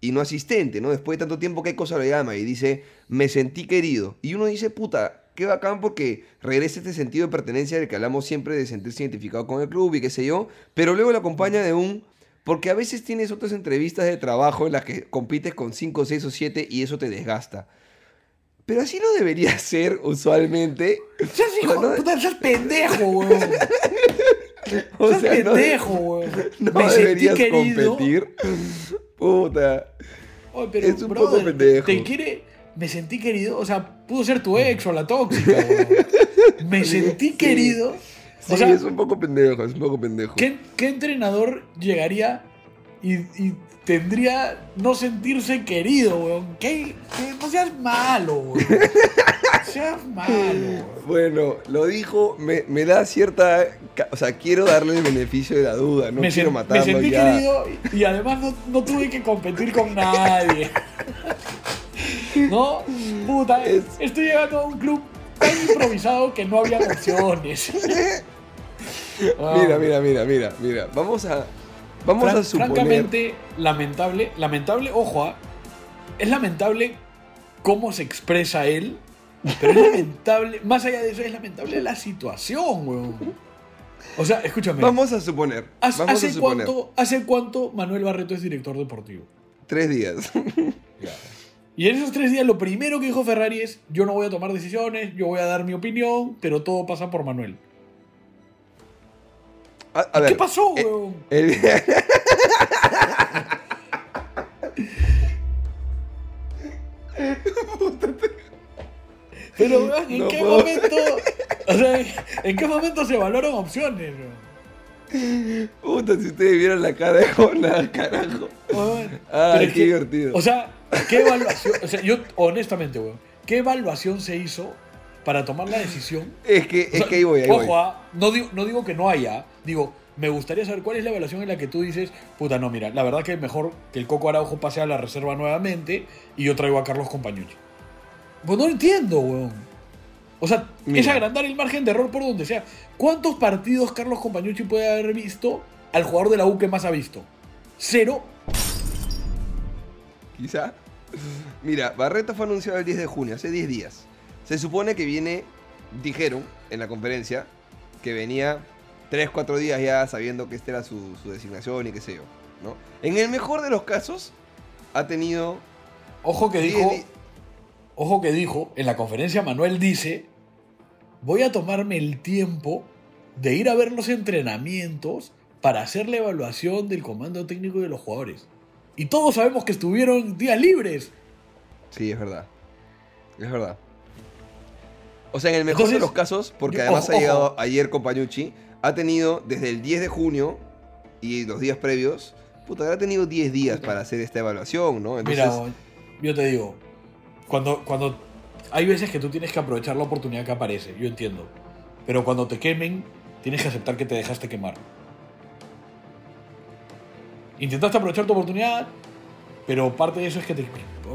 y no asistente, ¿no? Después de tanto tiempo, ¿qué cosa lo llama? Y dice, me sentí querido. Y uno dice, puta, qué bacán porque regresa este sentido de pertenencia del que hablamos siempre de sentirse identificado con el club y qué sé yo, pero luego la acompaña de un... Porque a veces tienes otras entrevistas de trabajo en las que compites con 5, 6 o 7 y eso te desgasta. Pero así no debería [LAUGHS] ser usualmente. Seas hijo, No, puta, seas pendejo, [LAUGHS] weón. O seas sea, no- pendejo, weón. No deberías querido. competir. Puta. Pero, Es un brother, poco pendejo. Te quiere. Me sentí querido. O sea, pudo ser tu ex o la tóxica. [LAUGHS] Me sentí Sí. querido. Sí, O sea, es un poco pendejo, es un poco pendejo. ¿qué, qué entrenador llegaría y, y tendría no sentirse querido, weón? ¿Qué, qué- no seas malo, weón. seas malo, weón. Bueno, lo dijo, me, me da cierta. O sea, quiero darle el beneficio de la duda, no me, quiero sen- me matarlo sentí ya. querido y, y además no, no tuve que competir con nadie. [LAUGHS] ¿No? Puta, Es- estoy llegando a un club tan improvisado que no había opciones. [LAUGHS] Mira, mira, mira, mira, mira. Vamos a. Vamos Fran- a suponer. Francamente, lamentable, lamentable, ojo, ah, es lamentable cómo se expresa él, pero es [LAUGHS] lamentable, más allá de eso, es lamentable la situación, weón. O sea, escúchame. Vamos a suponer. ¿hace, vamos a hace suponer. cuánto, ¿Hace cuánto Manuel Barreto es director deportivo? Tres días. [LAUGHS] Y en esos tres días lo primero que dijo Ferrari es, yo no voy a tomar decisiones, yo voy a dar mi opinión, pero todo pasa por Manuel. A, a ¿Qué ver, pasó, eh, weón? el- [LAUGHS] Pero, weón, ¿en No qué puedo. momento? O sea, ¿en qué momento se valoran opciones, weón? Puta, si ustedes vieran la cara de Jonah, carajo. Weón, es qué divertido. O sea, ¿qué evaluación? O sea, yo, honestamente, weón, ¿qué evaluación se hizo para tomar la decisión? Es que, es sea, que ahí voy, ahí ojo, voy. ah, no, digo, no digo que no haya, digo, me gustaría saber cuál es la evaluación en la que tú dices, puta, no, mira, la verdad que mejor que el Coco Araujo pase a la reserva nuevamente y yo traigo a Carlos Compañucci. Pues no entiendo, weón. O sea, es agrandar el margen de error por donde sea. ¿Cuántos partidos Carlos Compañucci puede haber visto al jugador de la U que más ha visto? Cero. Quizá. Mira, Barreto fue anunciado el 10 de junio, hace 10 días. Se supone que viene, dijeron en la conferencia, que venía 3, 4 días ya sabiendo que esta era su, su designación y qué sé yo. ¿no? En el mejor de los casos, ha tenido... Ojo que 10 dijo, di- ojo que dijo, en la conferencia Manuel dice, voy a tomarme el tiempo de ir a ver los entrenamientos para hacer la evaluación del comando técnico de los jugadores. Y todos sabemos que estuvieron días libres. Sí, es verdad. Es verdad. O sea, en el mejor de los casos, porque yo- además ojo, ha ojo. llegado ayer Compañucci, ha tenido desde el 10 de junio y los días previos, puta, habrá tenido 10 días para hacer esta evaluación, ¿no? Entonces, Mira, yo te digo, cuando, cuando hay veces que tú tienes que aprovechar la oportunidad que aparece, yo entiendo. Pero cuando te quemen, tienes que aceptar que te dejaste quemar. Intentaste aprovechar tu oportunidad, pero parte de eso es que te.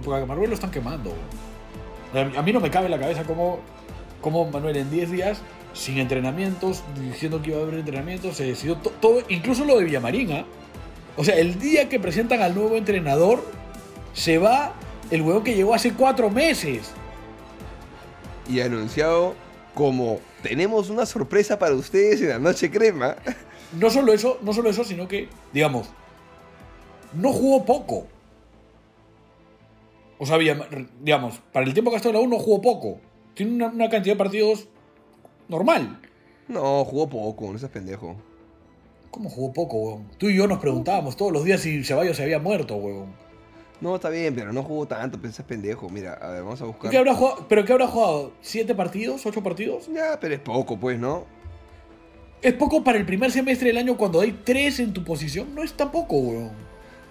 Porque a Manuel lo están quemando. A mí no me cabe en la cabeza cómo, cómo Manuel en 10 días, sin entrenamientos, diciendo que iba a haber entrenamientos, se decidió to- todo, incluso lo de Villamarín. ¿ah? O sea, el día que presentan al nuevo entrenador, se va el huevón que llegó hace cuatro meses. y anunciado como tenemos una sorpresa para ustedes en la noche crema. [LAUGHS] No solo eso, no solo eso, sino que, digamos, no jugó poco. O sea, digamos, para el tiempo que ha estado en la U no jugó poco. Tiene una, una cantidad de partidos normal. No, jugó poco, no seas pendejo. ¿Cómo jugó poco, weón? Tú y yo nos preguntábamos todos los días si Ceballos se había muerto, weón. No, está bien, pero no jugó tanto, pensás pendejo. Mira, a ver, vamos a ¿Y buscar. qué habrá jugado? ¿Pero qué habrá jugado? ¿Siete partidos? ¿Ocho partidos? Ya, pero es poco, pues, ¿no? Es poco para el primer semestre del año cuando hay tres en tu posición. No es tan poco, weón.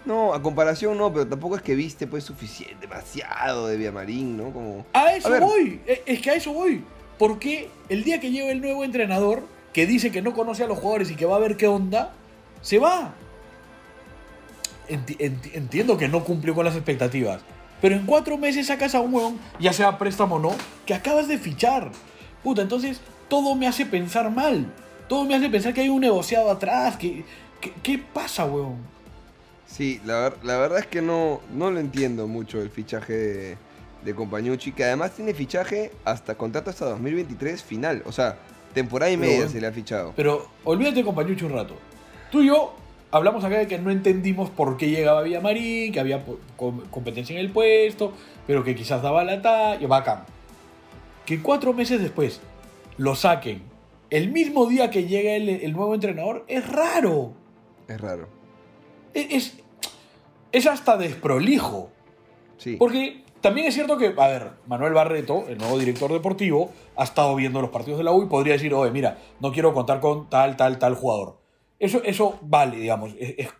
No, a comparación no, pero tampoco es que viste, pues, suficiente, demasiado de Villamarín, ¿no? Como... A eso voy. E- Es que a eso voy. Porque el día que llegue el nuevo entrenador, que dice que no conoce a los jugadores y que va a ver qué onda, se va. Enti- enti- entiendo que no cumplió con las expectativas. Pero en cuatro meses sacas a un huevón, ya sea préstamo o no, que acabas de fichar. Puta, entonces todo me hace pensar mal. Todo me hace pensar que hay un negociado atrás. ¿Qué pasa, huevón? Sí, la, ver- la verdad es que no, no lo entiendo mucho el fichaje de, de Compañucci, que además tiene fichaje hasta contrato hasta 2023 final. O sea, temporada y media se le ha fichado. Pero olvídate de Compañucci un rato. Tú y yo hablamos acá de que no entendimos por qué llegaba Villamarín, que había competencia en el puesto, pero que quizás daba la talla. Bacán. Que cuatro meses después lo saquen el mismo día que llega el, el nuevo entrenador es raro. Es raro. Es, es, es hasta desprolijo. Sí. Porque también es cierto que, a ver, Manuel Barreto, el nuevo director deportivo, ha estado viendo los partidos de la U y podría decir, oye, mira, no quiero contar con tal, tal, tal jugador. Eso, eso vale, digamos, es- es-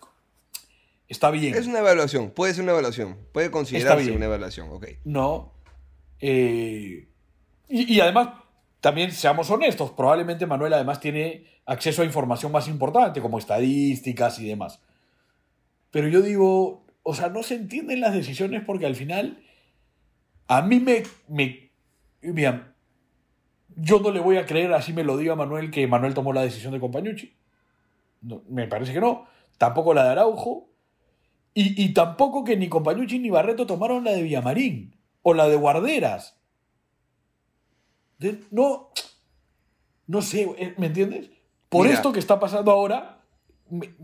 está bien. Es una evaluación, puede ser una evaluación, puede considerarse una evaluación, ok. No. Eh, y, y además, también seamos honestos, probablemente Manuel además tiene acceso a información más importante, como estadísticas y demás. Pero yo digo, o sea, no se entienden las decisiones porque al final a mí me... me mira, yo no le voy a creer, así me lo diga Manuel, que Manuel tomó la decisión de Compañucci. No, me parece que no. Tampoco la de Araujo. Y, y tampoco que ni Compañucci ni Barreto tomaron la de Villamarín. O la de Guarderas. De- no. No sé, eh, ¿me entiendes? Por Mira. esto que está pasando ahora, me,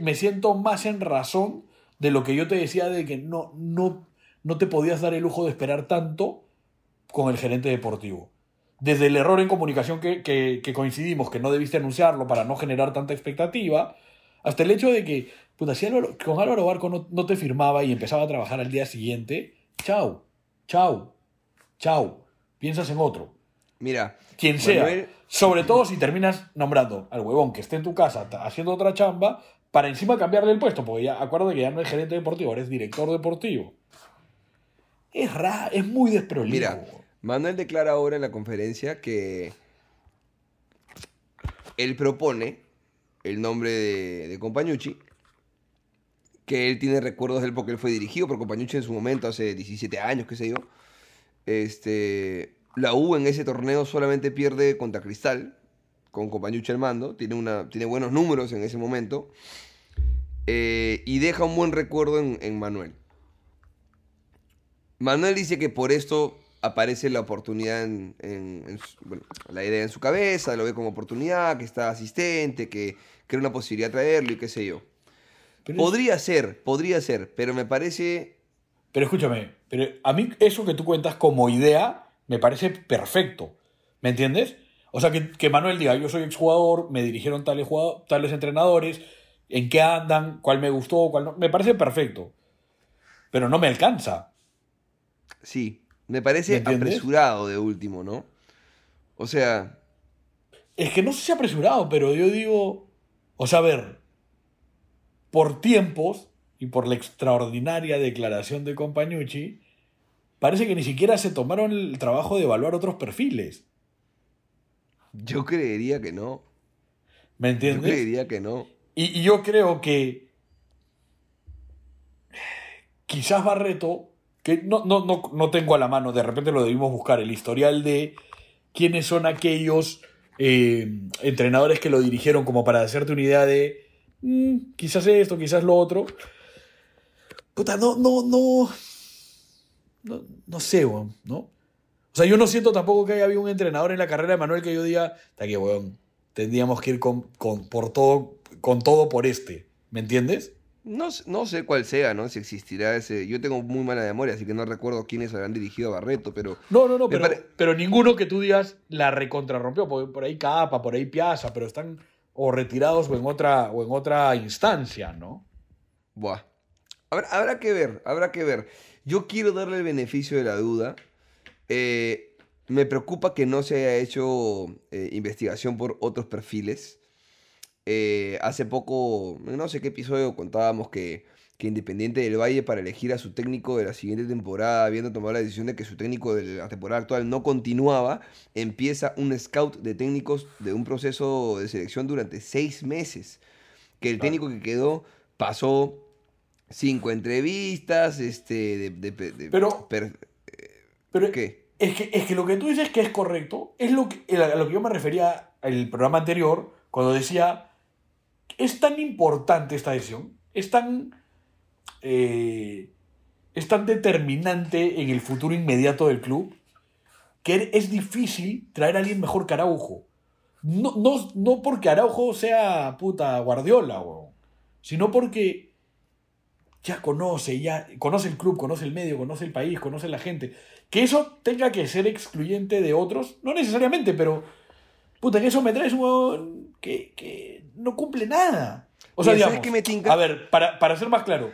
me siento más en razón de lo que yo te decía de que no, no, no te podías dar el lujo de esperar tanto con el gerente deportivo. Desde el error en comunicación que, que- que coincidimos, que no debiste anunciarlo para no generar tanta expectativa, hasta el hecho de que, puta, si Álvaro- con Álvaro Barco no, no te firmaba y empezaba a trabajar al día siguiente, chao, chao, chao, piensas en otro. Mira, Quien sea. Manuel- Sobre todo si terminas nombrando al huevón que esté en tu casa haciendo otra chamba para encima cambiarle el puesto, porque ya acuérdate que ya no es gerente deportivo, ahora es director deportivo. Es raro, es muy desprolijo. Mira, Manuel declara ahora en la conferencia que él propone el nombre de, de Compañucci, que él tiene recuerdos de él porque él fue dirigido por Compañucci en su momento, hace 17 años, qué sé yo. Este, la U en ese torneo solamente pierde contra Cristal, con Compañucci al mando, tiene, una, tiene buenos números en ese momento, eh, y deja un buen recuerdo en, en Manuel. Manuel dice que por esto aparece la oportunidad en, en- en su- bueno, la idea en su cabeza, lo ve como oportunidad, que está asistente, que cree una posibilidad de traerlo y qué sé yo. Pero es- Podría ser, podría ser, pero me parece Pero escúchame, pero a mí eso que tú cuentas como idea me parece perfecto. ¿Me entiendes? O sea, que, que Manuel diga, yo soy exjugador, me dirigieron tales, tales entrenadores, en qué andan, cuál me gustó, cuál no. Me parece perfecto. Pero no me alcanza. Sí, me parece apresurado de último, ¿no? O sea, Es que no sé si apresurado, pero yo digo, o sea, a ver, por tiempos y por la extraordinaria declaración de Compañucci, parece que ni siquiera se tomaron el trabajo de evaluar otros perfiles. Yo creería que no. ¿Me Yo entiendes? creería que no. Y, y yo creo que quizás Barreto, que no, no, no, no tengo a la mano, de repente lo debimos buscar, el historial de quiénes son aquellos eh, entrenadores que lo dirigieron como para hacerte una idea de "Mm, quizás esto, quizás lo otro. Puta, no, no, no, no, no sé, ¿no? O sea, yo no siento tampoco que haya habido un entrenador en la carrera de Manuel que yo diga, está que, weón, tendríamos que ir con, con- por todo, con todo por este. ¿Me entiendes? No, sé- no sé cuál sea, ¿no? Si existirá ese... Yo tengo muy mala memoria, así que no recuerdo quiénes habrán dirigido a Barreto, pero... No, no, no, pero, pare- pero ninguno que tú digas la recontrarrompió. Porque por ahí Capa, por ahí Piazza, pero están o retirados o en otra, o en otra instancia, ¿no? Buah. Habrá, habrá que ver, habrá que ver. Yo quiero darle el beneficio de la duda. Eh, me preocupa que no se haya hecho eh, investigación por otros perfiles. Eh, hace poco, no sé qué episodio contábamos que, que Independiente del Valle para elegir a su técnico de la siguiente temporada, habiendo tomado la decisión de que su técnico de la temporada actual no continuaba, empieza un scout de técnicos de un proceso de selección durante seis meses. Que el técnico que quedó pasó cinco entrevistas, este, de, de- de- Pero- per- Pero ¿Qué? Es que, es que lo que tú dices que es correcto es lo que, a lo que yo me refería el programa anterior, cuando decía, es tan importante esta decisión, es tan, eh, es tan determinante en el futuro inmediato del club, que es difícil traer a alguien mejor que Araujo. No, no, no porque Araujo sea puta Guardiola, sino porque ya conoce, ya conoce el club, conoce el medio, conoce el país, conoce la gente. Que eso tenga que ser excluyente de otros, no necesariamente, pero puta, en eso me traes un que, que no cumple nada. O sea, Mira, ¿sabes digamos, qué me a ver, para, para ser más claro,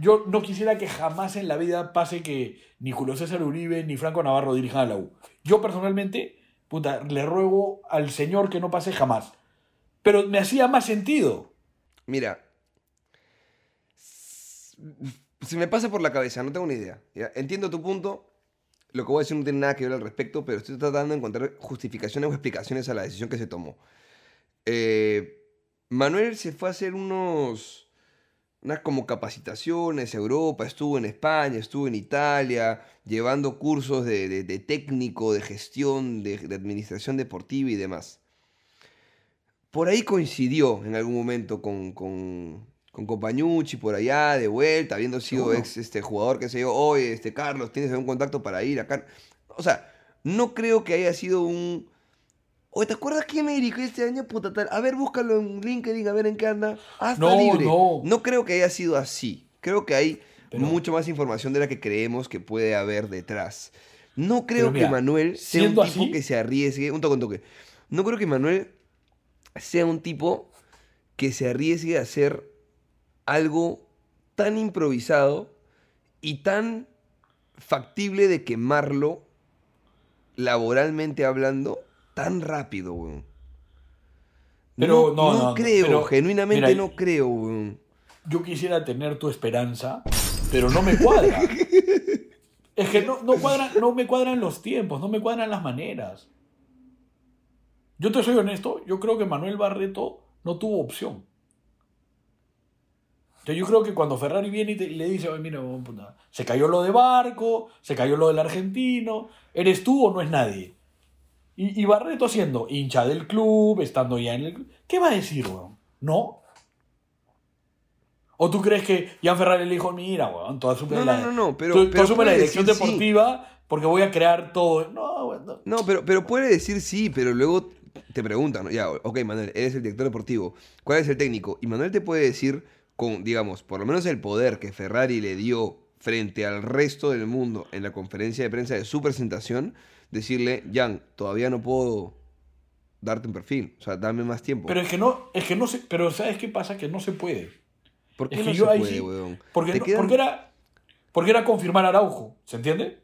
yo no quisiera que jamás en la vida pase que ni Julio César Uribe ni Franco Navarro dirijan a la U. Yo personalmente, puta, le ruego al señor que no pase jamás. Pero me hacía más sentido. Mira, se me pasa por la cabeza, no tengo ni idea. Entiendo tu punto. Lo que voy a decir no tiene nada que ver al respecto, pero estoy tratando de encontrar justificaciones o explicaciones a la decisión que se tomó. Eh, Manuel se fue a hacer unos, unas como capacitaciones a Europa, estuvo en España, estuvo en Italia, llevando cursos de, de- técnico, de gestión, de, de administración deportiva y demás por ahí coincidió en algún momento con, con, con Compañucci por allá, de vuelta, habiendo sido Seguro. ex este, jugador que se yo, oye, este, Carlos, ¿tienes algún contacto para ir acá? O sea, no creo que haya sido un... Oye, ¿te acuerdas quién me dirigió este año? Puta tal. A ver, búscalo en LinkedIn, a ver en qué anda. Está No, libre. no. creo que haya sido así. Creo que hay Pero- mucho más información de la que creemos que puede haber detrás. No creo mira, que Manuel sea un tipo así- que se arriesgue. Un toque, un toque. No creo que Manuel sea un tipo que se arriesgue a hacer algo tan improvisado y tan factible de quemarlo laboralmente hablando tan rápido, weón. Pero no, no, no, creo, pero, genuinamente mira, no creo, weón. Yo quisiera tener tu esperanza, pero no me cuadra. [LAUGHS] es que no, no, cuadra, no me cuadran los tiempos, no me cuadran las maneras. Yo te soy honesto, yo creo que Manuel Barreto no tuvo opción. Entonces, yo creo que cuando Ferrari viene y te- le dice, "Oye, mira, puta, se cayó lo de Barco, se cayó lo del argentino, ¿eres tú o no es nadie? Y, y Barreto siendo hincha del club, estando ya en el club, ¿qué va a decir, weón? ¿No? ¿O tú crees que Jan Ferrari le dijo, mira, weón, tú asume No, la, no, no, no, pero- tú- tú pero asume la dirección decir sí. deportiva porque voy a crear todo? No, weón, no. No, pero, pero puede decir sí, pero luego te preguntan, ya, ok, Manuel, eres el director deportivo, ¿cuál es el técnico? Y Manuel te puede decir con, digamos, por lo menos el poder que Ferrari le dio frente al resto del mundo en la conferencia de prensa de su presentación, decirle, Jan, todavía no puedo darte un perfil, o sea, dame más tiempo. Pero es que no, es que no se, pero ¿sabes qué pasa? Que no se puede. ¿Por qué Es no que se yo ahí puede, sí- weón? Porque, Te no- quedan- porque era, porque era confirmar a Araujo, ¿se entiende?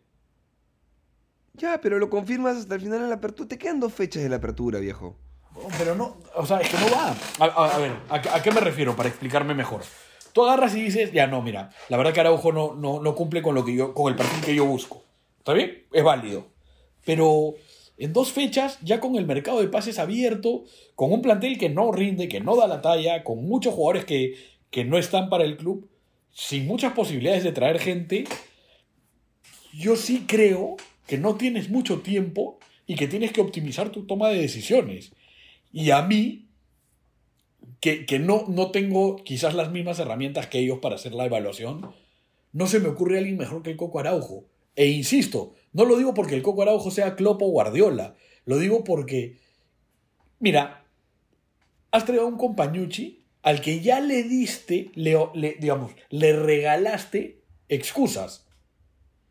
Ya, pero lo confirmas hasta el final de la apertura. Te quedan dos fechas de la apertura, viejo. Oh, Pero no, o sea, es que no va. A, a- a ver, ¿a, a qué me refiero para explicarme mejor? Tú agarras y dices, ya no, mira, la verdad que Araujo no, no, no cumple con, lo que yo, con el perfil que yo busco. ¿Está bien? Es válido. Pero en dos fechas, ya con el mercado de pases abierto, con un plantel que no rinde, que no da la talla, con muchos jugadores que, que no están para el club, sin muchas posibilidades de traer gente, yo sí creo que no tienes mucho tiempo y que tienes que optimizar tu toma de decisiones. Y a mí, que, que no, no tengo quizás las mismas herramientas que ellos para hacer la evaluación, no se me ocurre alguien mejor que el Coco Araujo. E insisto, no lo digo porque el Coco Araujo sea Klopp o Guardiola, lo digo porque, mira, has traído a un compañucci al que ya le diste, le, le- digamos, le regalaste excusas.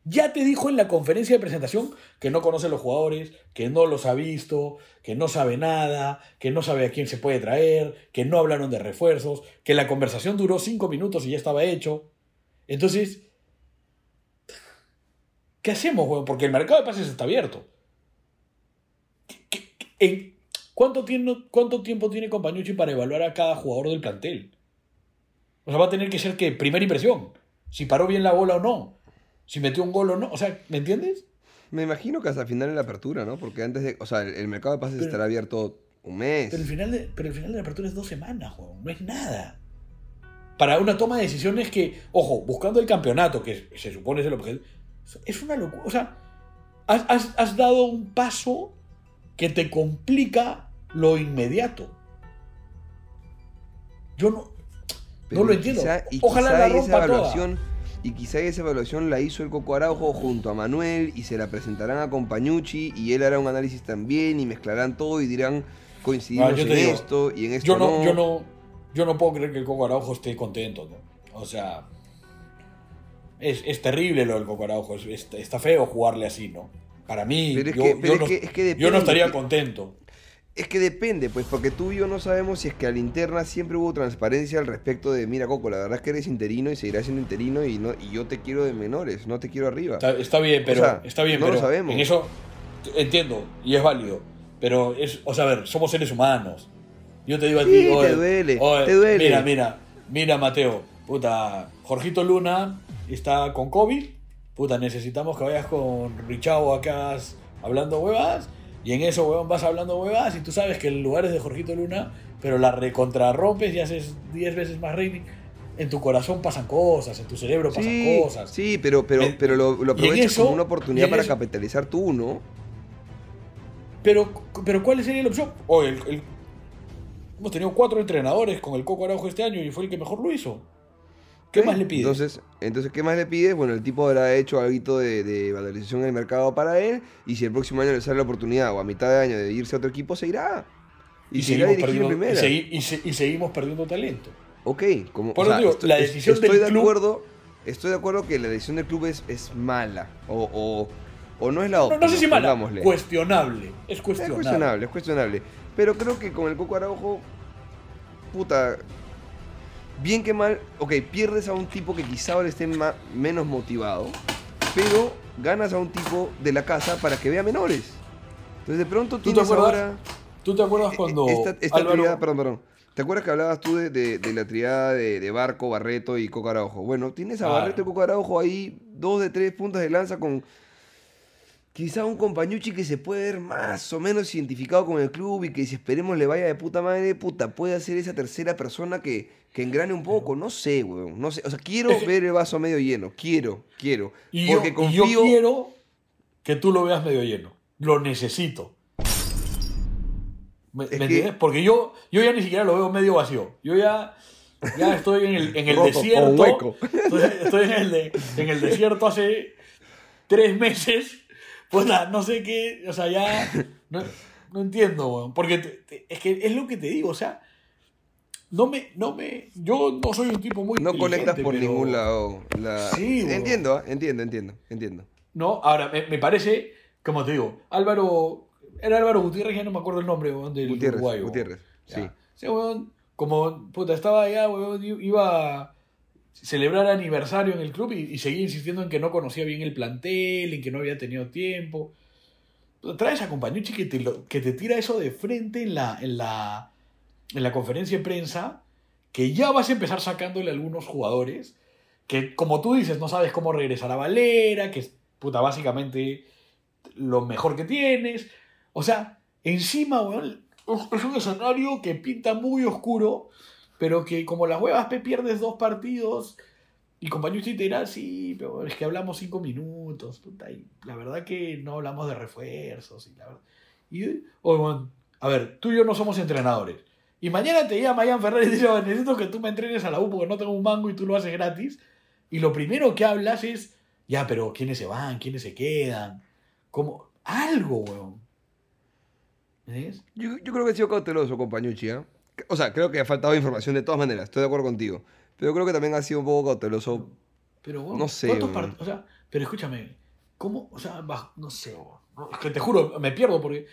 Ya te dijo en la conferencia de presentación que no conoce a los jugadores, que no los ha visto, que no sabe nada, que no sabe a quién se puede traer, que no hablaron de refuerzos, que la conversación duró cinco minutos y ya estaba hecho. Entonces, ¿qué hacemos, weón? Porque el mercado de pases está abierto. ¿Qué- qué- qué- en- ¿Cuánto, tiene, ¿Cuánto tiempo tiene Compañucci para evaluar a cada jugador del plantel? O sea, va a tener que ser que primera impresión. Si paró bien la bola o no. Si metió un gol o no. O sea, ¿me entiendes? Me imagino que hasta el final de la apertura, ¿no? Porque antes de. O sea, el, el mercado de pases Pero- estará abierto un mes. Pero el final de, pero el final de la apertura es dos semanas, weón. No es nada. Para una toma de decisiones que, ojo, buscando el campeonato, que se supone es el objetivo, es una locura. O sea, has, has- has dado un paso que te complica lo inmediato. Yo no, Pero no lo entiendo. quizá- Ojalá la rompa toda. Y quizá esa evaluación la hizo el Coco Araujo junto a Manuel y se la presentarán a Compañucci y él hará un análisis también y mezclarán todo y dirán coincidimos Ah, en digo, esto y en esto Yo no, no. yo no, yo no puedo creer que el Coco Araujo esté contento, ¿no? O sea, es, es terrible lo del Coco Araujo, es- es- está feo jugarle así, ¿no? Para mí, yo, yo no, que- es que yo depende, no estaría contento. Es que depende, pues, porque tú y yo no sabemos si es que a la interna siempre hubo transparencia al respecto de, mira, Coco, la verdad es que eres interino y seguirás siendo interino y no y yo te quiero de menores, no te quiero arriba. Está, está bien, pero sea, está bien, no lo pero sabemos. en eso entiendo y es válido, pero es, o sea, a ver, somos seres humanos. Yo te digo a ti, te oye, duele, oye, te duele. Mira, mira, mira, Mateo, puta, Jorgito Luna está con COVID, puta, necesitamos que vayas con Richao acá hablando huevas, y en eso, huevón, vas hablando huevas, y tú sabes que el lugar es de Jorgito Luna, pero la recontrarrompes y haces 10 veces más rating. En tu corazón pasan cosas, en tu cerebro pasan Sí, cosas. sí, pero, pero, En- pero lo, lo aprovechas eso- como una oportunidad para eso- capitalizar tú, ¿no? Pero, pero ¿cuál sería la opción? O el- el- hemos tenido cuatro entrenadores con el Coco Araujo este año y fue el que mejor lo hizo. ¿Qué más le pides? Entonces, entonces, ¿qué más le pides? Bueno, el tipo habrá hecho algo de, de valorización en el mercado para él y si el próximo año le sale la oportunidad o a mitad de año de irse a otro equipo, se irá. Y, se irá perdiendo, y, primera. segui- y se- y seguimos perdiendo talento. Ok, como, Por o sea, digo, estoy, la es- decisión estoy del de club- acuerdo, estoy de acuerdo que la decisión del club es, es mala o, o, o no es la No, óptima. no sé si mala, cuestionable. Es Es cuestionable. cuestionable, es cuestionable. Pero creo que con el Coco Araujo, puta, bien que mal, ok, pierdes a un tipo que quizá ahora esté menos motivado, pero ganas a un tipo de la casa para que vea menores. Entonces de pronto ¿Tú te acuerdas ahora... ¿Tú te acuerdas cuando Esta, esta Álvaro- triada- perdón, perdón. ¿Te acuerdas que hablabas tú de, de- de la triada de, de Barco, Barreto y Coco Araujo? Bueno, tienes a. Barreto y Coco Araujo ahí, dos de tres puntas de lanza con quizá un compañuchi que se puede ver más o menos identificado con el club y que si esperemos le vaya de puta madre, puta, puede ser esa tercera persona que, que engrane un poco. No sé, weón. No sé. O sea, quiero Es ver el vaso medio lleno. Quiero, quiero. Y yo, porque y confío. yo quiero que tú lo veas medio lleno. Lo necesito. ¿Me, Es me que- entiendes? Porque yo, yo ya ni siquiera lo veo medio vacío. Yo ya, ya estoy en el, en el Roto, desierto. Estoy, estoy en, el de- en el desierto hace tres meses. Puta, no sé qué. O sea, ya. No, no entiendo, weón. Porque te- te- es que es lo que te digo. O sea, no me. No me yo no soy un tipo muy. No conectas por pero- ningún lado. la- Sí, entiendo, ¿ah? entiendo, entiendo, entiendo. ¿no? Ahora, me, me parece, como te digo, Álvaro, era Álvaro Gutiérrez, ya no me acuerdo el nombre, weón, del Gutiérrez, uruguayo. Gutiérrez, sí. Ese weón, como, puta, estaba allá, weón, iba a celebrar aniversario en el club y, y seguía insistiendo en que no conocía bien el plantel, en que no había tenido tiempo. Traes a Compañucci que te, que te tira eso de frente en la, en la, en la conferencia de prensa, que ya vas a empezar sacándole a algunos jugadores, que como tú dices, no sabes cómo regresar a Valera, que es puta, básicamente lo mejor que tienes. O sea, encima, weón, es un escenario que pinta muy oscuro, pero que como las huevas pe pierdes dos partidos y compañeros te dirá, sí, pero es que hablamos cinco minutos, la verdad que no hablamos de refuerzos. Y la verdad. Y, weón, a ver, tú y yo no somos entrenadores. Y mañana te llama Ian Ferrer y dice, "Oye, necesito que tú me entrenes a la U porque no tengo un mango y tú lo haces gratis. Y lo primero que hablas es, ya, pero ¿quiénes se van? ¿Quiénes se quedan? ¿Cómo? Algo, weón. ¿Entiendes? Yo, yo creo que ha sido cauteloso, compañucci, ¿ah? O sea, creo que ha faltado información de todas maneras, estoy de acuerdo contigo. Pero creo que también ha sido un poco cauteloso Pero, weón, No sé, ¿cuántos weón. part- O sea, pero escúchame, ¿cómo? O sea, no sé, Es que te juro, me pierdo porque.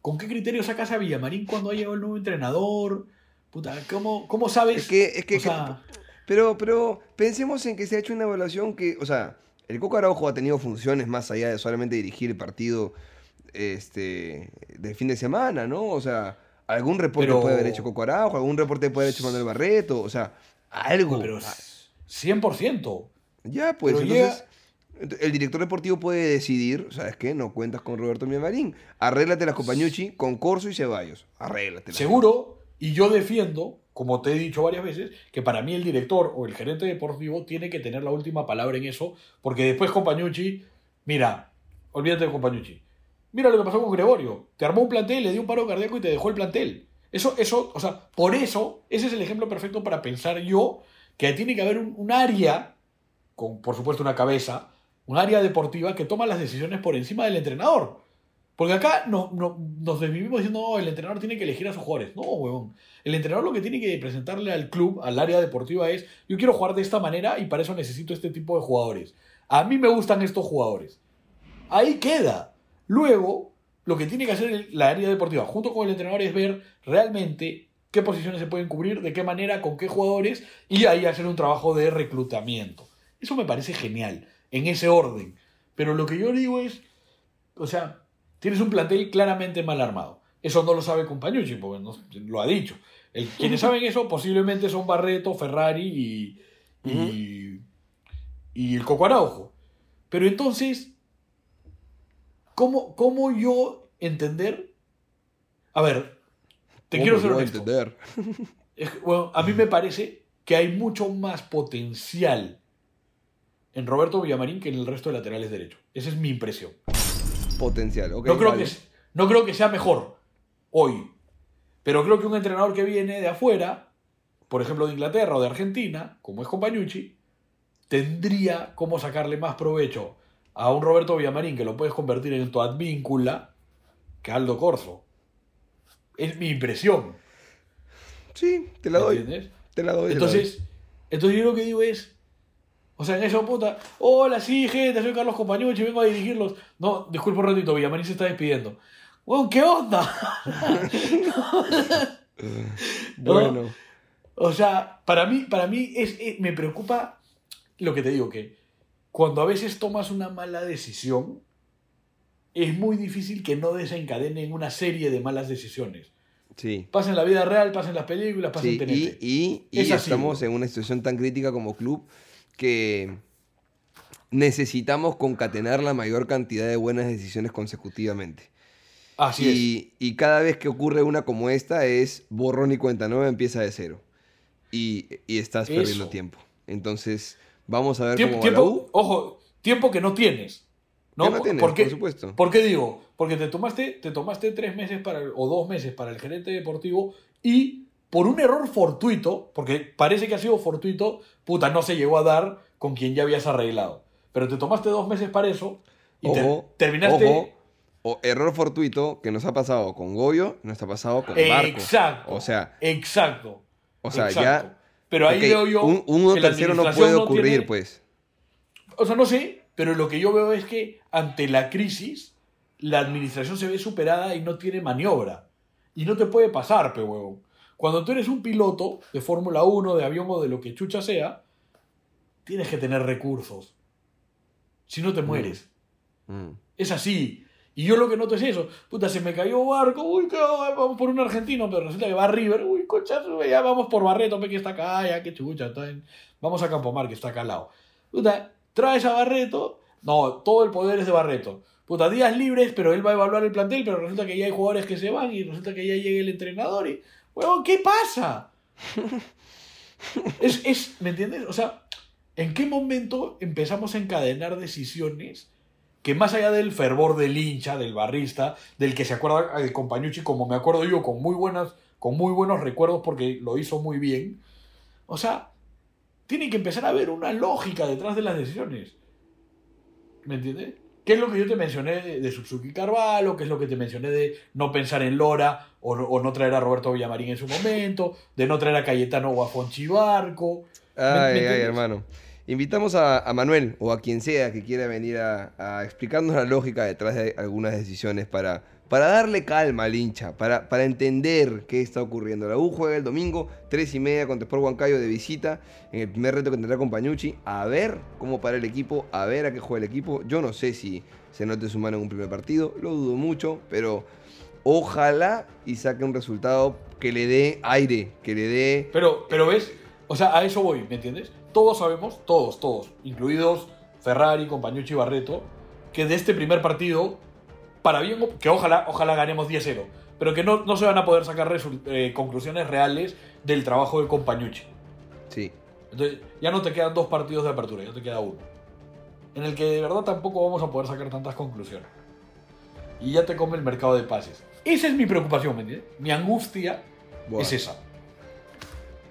¿Con qué criterio sacas a Villamarín cuando ha llegado el nuevo entrenador? Puta, ¿cómo, cómo sabes? Es que, es que, o sea, pero, pero pensemos en que se ha hecho una evaluación que, o sea, el Coco Araujo ha tenido funciones más allá de solamente dirigir el partido este, del fin de semana, ¿no? O sea, algún reporte Pero- puede haber hecho Coco Araujo, algún reporte puede haber hecho Manuel Barreto, o sea, algo. pero es 100%. Ya, pues Pero entonces ent- el director deportivo puede decidir, ¿sabes qué? No cuentas con Roberto Miamarín. Arréglate las Compañucci con Corso y Ceballos. Arréglatelas. Seguro, y yo defiendo, como te he dicho varias veces, que para mí el director o el gerente deportivo tiene que tener la última palabra en eso, porque después Compañucci, mira, olvídate de Compañucci. Mira lo que pasó con Gregorio. Te armó un plantel, le dio un paro cardíaco y te dejó el plantel. Eso, eso, o sea, por eso, ese es el ejemplo perfecto para pensar yo que tiene que haber un, un área, con por supuesto una cabeza, un área deportiva que toma las decisiones por encima del entrenador. Porque acá no, no- nos desvivimos diciendo, no, el entrenador tiene que elegir a sus jugadores. No, huevón. El entrenador lo que tiene que presentarle al club, al área deportiva, es, yo quiero jugar de esta manera y para eso necesito este tipo de jugadores. A mí me gustan estos jugadores. Ahí queda. Luego, lo que tiene que hacer la área deportiva junto con el entrenador es ver realmente qué posiciones se pueden cubrir, de qué manera, con qué jugadores y ahí hacer un trabajo de reclutamiento. Eso me parece genial, en ese orden. Pero lo que yo digo es, o sea, tienes un plantel claramente mal armado. Eso no lo sabe Compañucci, porque no- lo ha dicho. El- [LAUGHS] quienes saben eso posiblemente son Barreto, Ferrari y, y, y el Coco Araujo. Pero entonces, ¿cómo, ¿cómo yo entender? A ver, te ¿Cómo quiero ser honesto. entender? Bueno, a mí me parece que hay mucho más potencial en Roberto Villamarín que en el resto de laterales derechos. Esa es mi impresión. Potencial, ok. no, creo vale. que, no creo que sea mejor hoy. Pero creo que un entrenador que viene de afuera, por ejemplo de Inglaterra o de Argentina, como es Compañucci, tendría cómo sacarle más provecho a un Roberto Villamarín que lo puedes convertir en tu advíncula que Aldo Corso. Es mi impresión. Sí, te la ¿me doy. entiendes? Te la doy. la Entonces, entonces yo lo que digo es, o sea, en eso puta, hola, sí, gente, soy Carlos Compañucci, vengo a dirigirlos. No, disculpa un ratito, Villamarín se está despidiendo. Weón, ¿qué onda? [LAUGHS] Bueno. O sea, para mí, para mí es, es- me preocupa lo que te digo, que cuando a veces tomas una mala decisión, es muy difícil que no desencadenen una serie de malas decisiones. Sí. Pasa en la vida real, pasa en las películas, pasa Sí, en TNT. y, y- y Es estamos en una situación tan crítica como club que necesitamos concatenar la mayor cantidad de buenas decisiones consecutivamente. Así es. Y, y cada vez que ocurre una como esta es borrón y cuenta nueva, empieza de cero. Y, y estás Eso. perdiendo tiempo. Entonces, vamos a ver Tiempo, cómo tiempo- ojo, tiempo que no tienes. ¿no? No tienes, ¿Por qué? por supuesto. ¿Por qué digo? Porque te tomaste, te tomaste tres meses para, el- o dos meses para el gerente deportivo y por un error fortuito, porque parece que ha sido fortuito, puta, no se llegó a dar con quien ya habías arreglado. Pero te tomaste dos meses para eso y te- terminaste. ojo, o error fortuito que nos ha pasado con Goyo, nos ha pasado con Barco. Exacto. O sea, Exacto. o sea exacto. ya Pero ahí Ok, veo yo. un, uno que la tercero no puede ocurrir, tiene- pues. O sea, no sé, pero lo que yo veo es que ante la crisis, la administración se ve superada y no tiene maniobra. Y no te puede pasar, pe huevón. Cuando tú eres un piloto de Fórmula 1, de avión o de lo que chucha sea, tienes que tener recursos. Si no te mueres. Mm. Es así. Y yo lo que noto es eso. Puta, se me cayó barco. Uy, qué, vamos por un argentino, pero resulta que va River. Uy, cochazo, ya vamos por Barreto, que está acá, ya, qué chucha. está en- Vamos a Campomar, que está acá al lado. Puta, traes a Barreto. No, todo el poder es de Barreto. Puta, días libres, pero él va a evaluar el plantel, pero resulta que ya hay jugadores que se van y resulta que ya llega el entrenador y... Huevón, ¿qué pasa? [LAUGHS] es, es, ¿me entiendes? O sea, ¿en qué momento empezamos a encadenar decisiones que más allá del fervor del hincha, del barrista, del que se acuerda de Compañucci, como me acuerdo yo, con muy, buenas, con muy buenos recuerdos porque lo hizo muy bien, o sea, tiene que empezar a haber una lógica detrás de las decisiones. ¿Me entiendes? ¿Qué es lo que yo te mencioné de, de Suzuki Carvalho? ¿Qué es lo que te mencioné de no pensar en Lora o, no- o no traer a Roberto Villamarín en su momento? De no traer a Cayetano o a Fonchi Barco. ¿Me- Ay, me ay, hermano. Invitamos a, Manuel o a quien sea que quiera venir a, a explicarnos la lógica detrás de algunas decisiones para, para darle calma al hincha, para, para entender qué está ocurriendo. La U juega el domingo, 3 y media contra Sport Huancayo de visita, en el primer reto que tendrá con Pañucci, a ver cómo para el equipo, a ver a qué juega el equipo. Yo no sé si se note su mano en un primer partido, lo dudo mucho, pero ojalá y saque un resultado que le dé aire, que le dé... Pero, pero ves, o sea, a eso voy, ¿me entiendes? Todos sabemos, todos, todos, incluidos Ferrari, Compañucci y Barreto, que de este primer partido, para bien, que ojalá, ojalá ganemos 10-0, pero que no, no se van a poder sacar eh, conclusiones reales del trabajo de Compañucci. Sí, Entonces, ya no te quedan dos partidos de apertura, ya te queda uno. En el que de verdad tampoco vamos a poder sacar tantas conclusiones. Y ya te come el mercado de pases. Esa es mi preocupación, ¿me entiendes? Mi angustia es esa.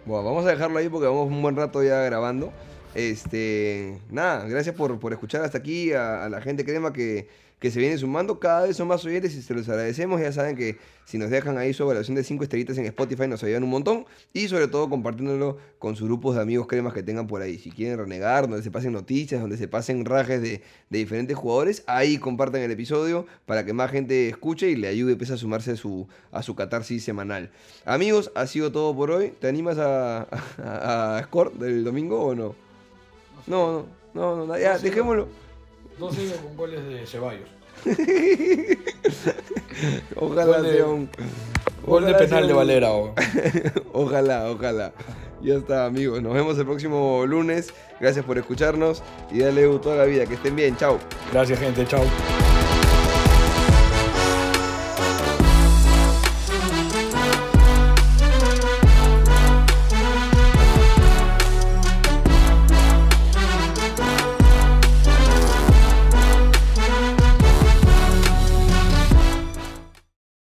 Bueno, vamos a dejarlo ahí porque vamos un buen rato ya grabando. Este, nada, gracias por, por escuchar hasta aquí a, a la gente crema que, que se viene sumando. Cada vez son más oyentes y se los agradecemos. Ya saben que si nos dejan ahí su evaluación de 5 estrellitas en Spotify nos ayudan un montón. Y sobre todo compartiéndolo con sus grupos de amigos cremas que tengan por ahí. Si quieren renegar, donde se pasen noticias, donde se pasen rajes de, de diferentes jugadores, ahí compartan el episodio para que más gente escuche y le ayude pues, a sumarse a su, a su catarsis semanal. Amigos, ha sido todo por hoy. ¿Te animas a, a, a Score del domingo o no? No, no, no, no, ya, dejémoslo. No sigue con goles de Ceballos. [LAUGHS] Ojalá Gol de- sea un. Gol de penal de Valera. o- [LAUGHS] Ojalá, ojalá. Ya está, amigos. Nos vemos el próximo lunes. Gracias por escucharnos. Y dale toda la vida. Que estén bien. Chao. Gracias, gente. Chao.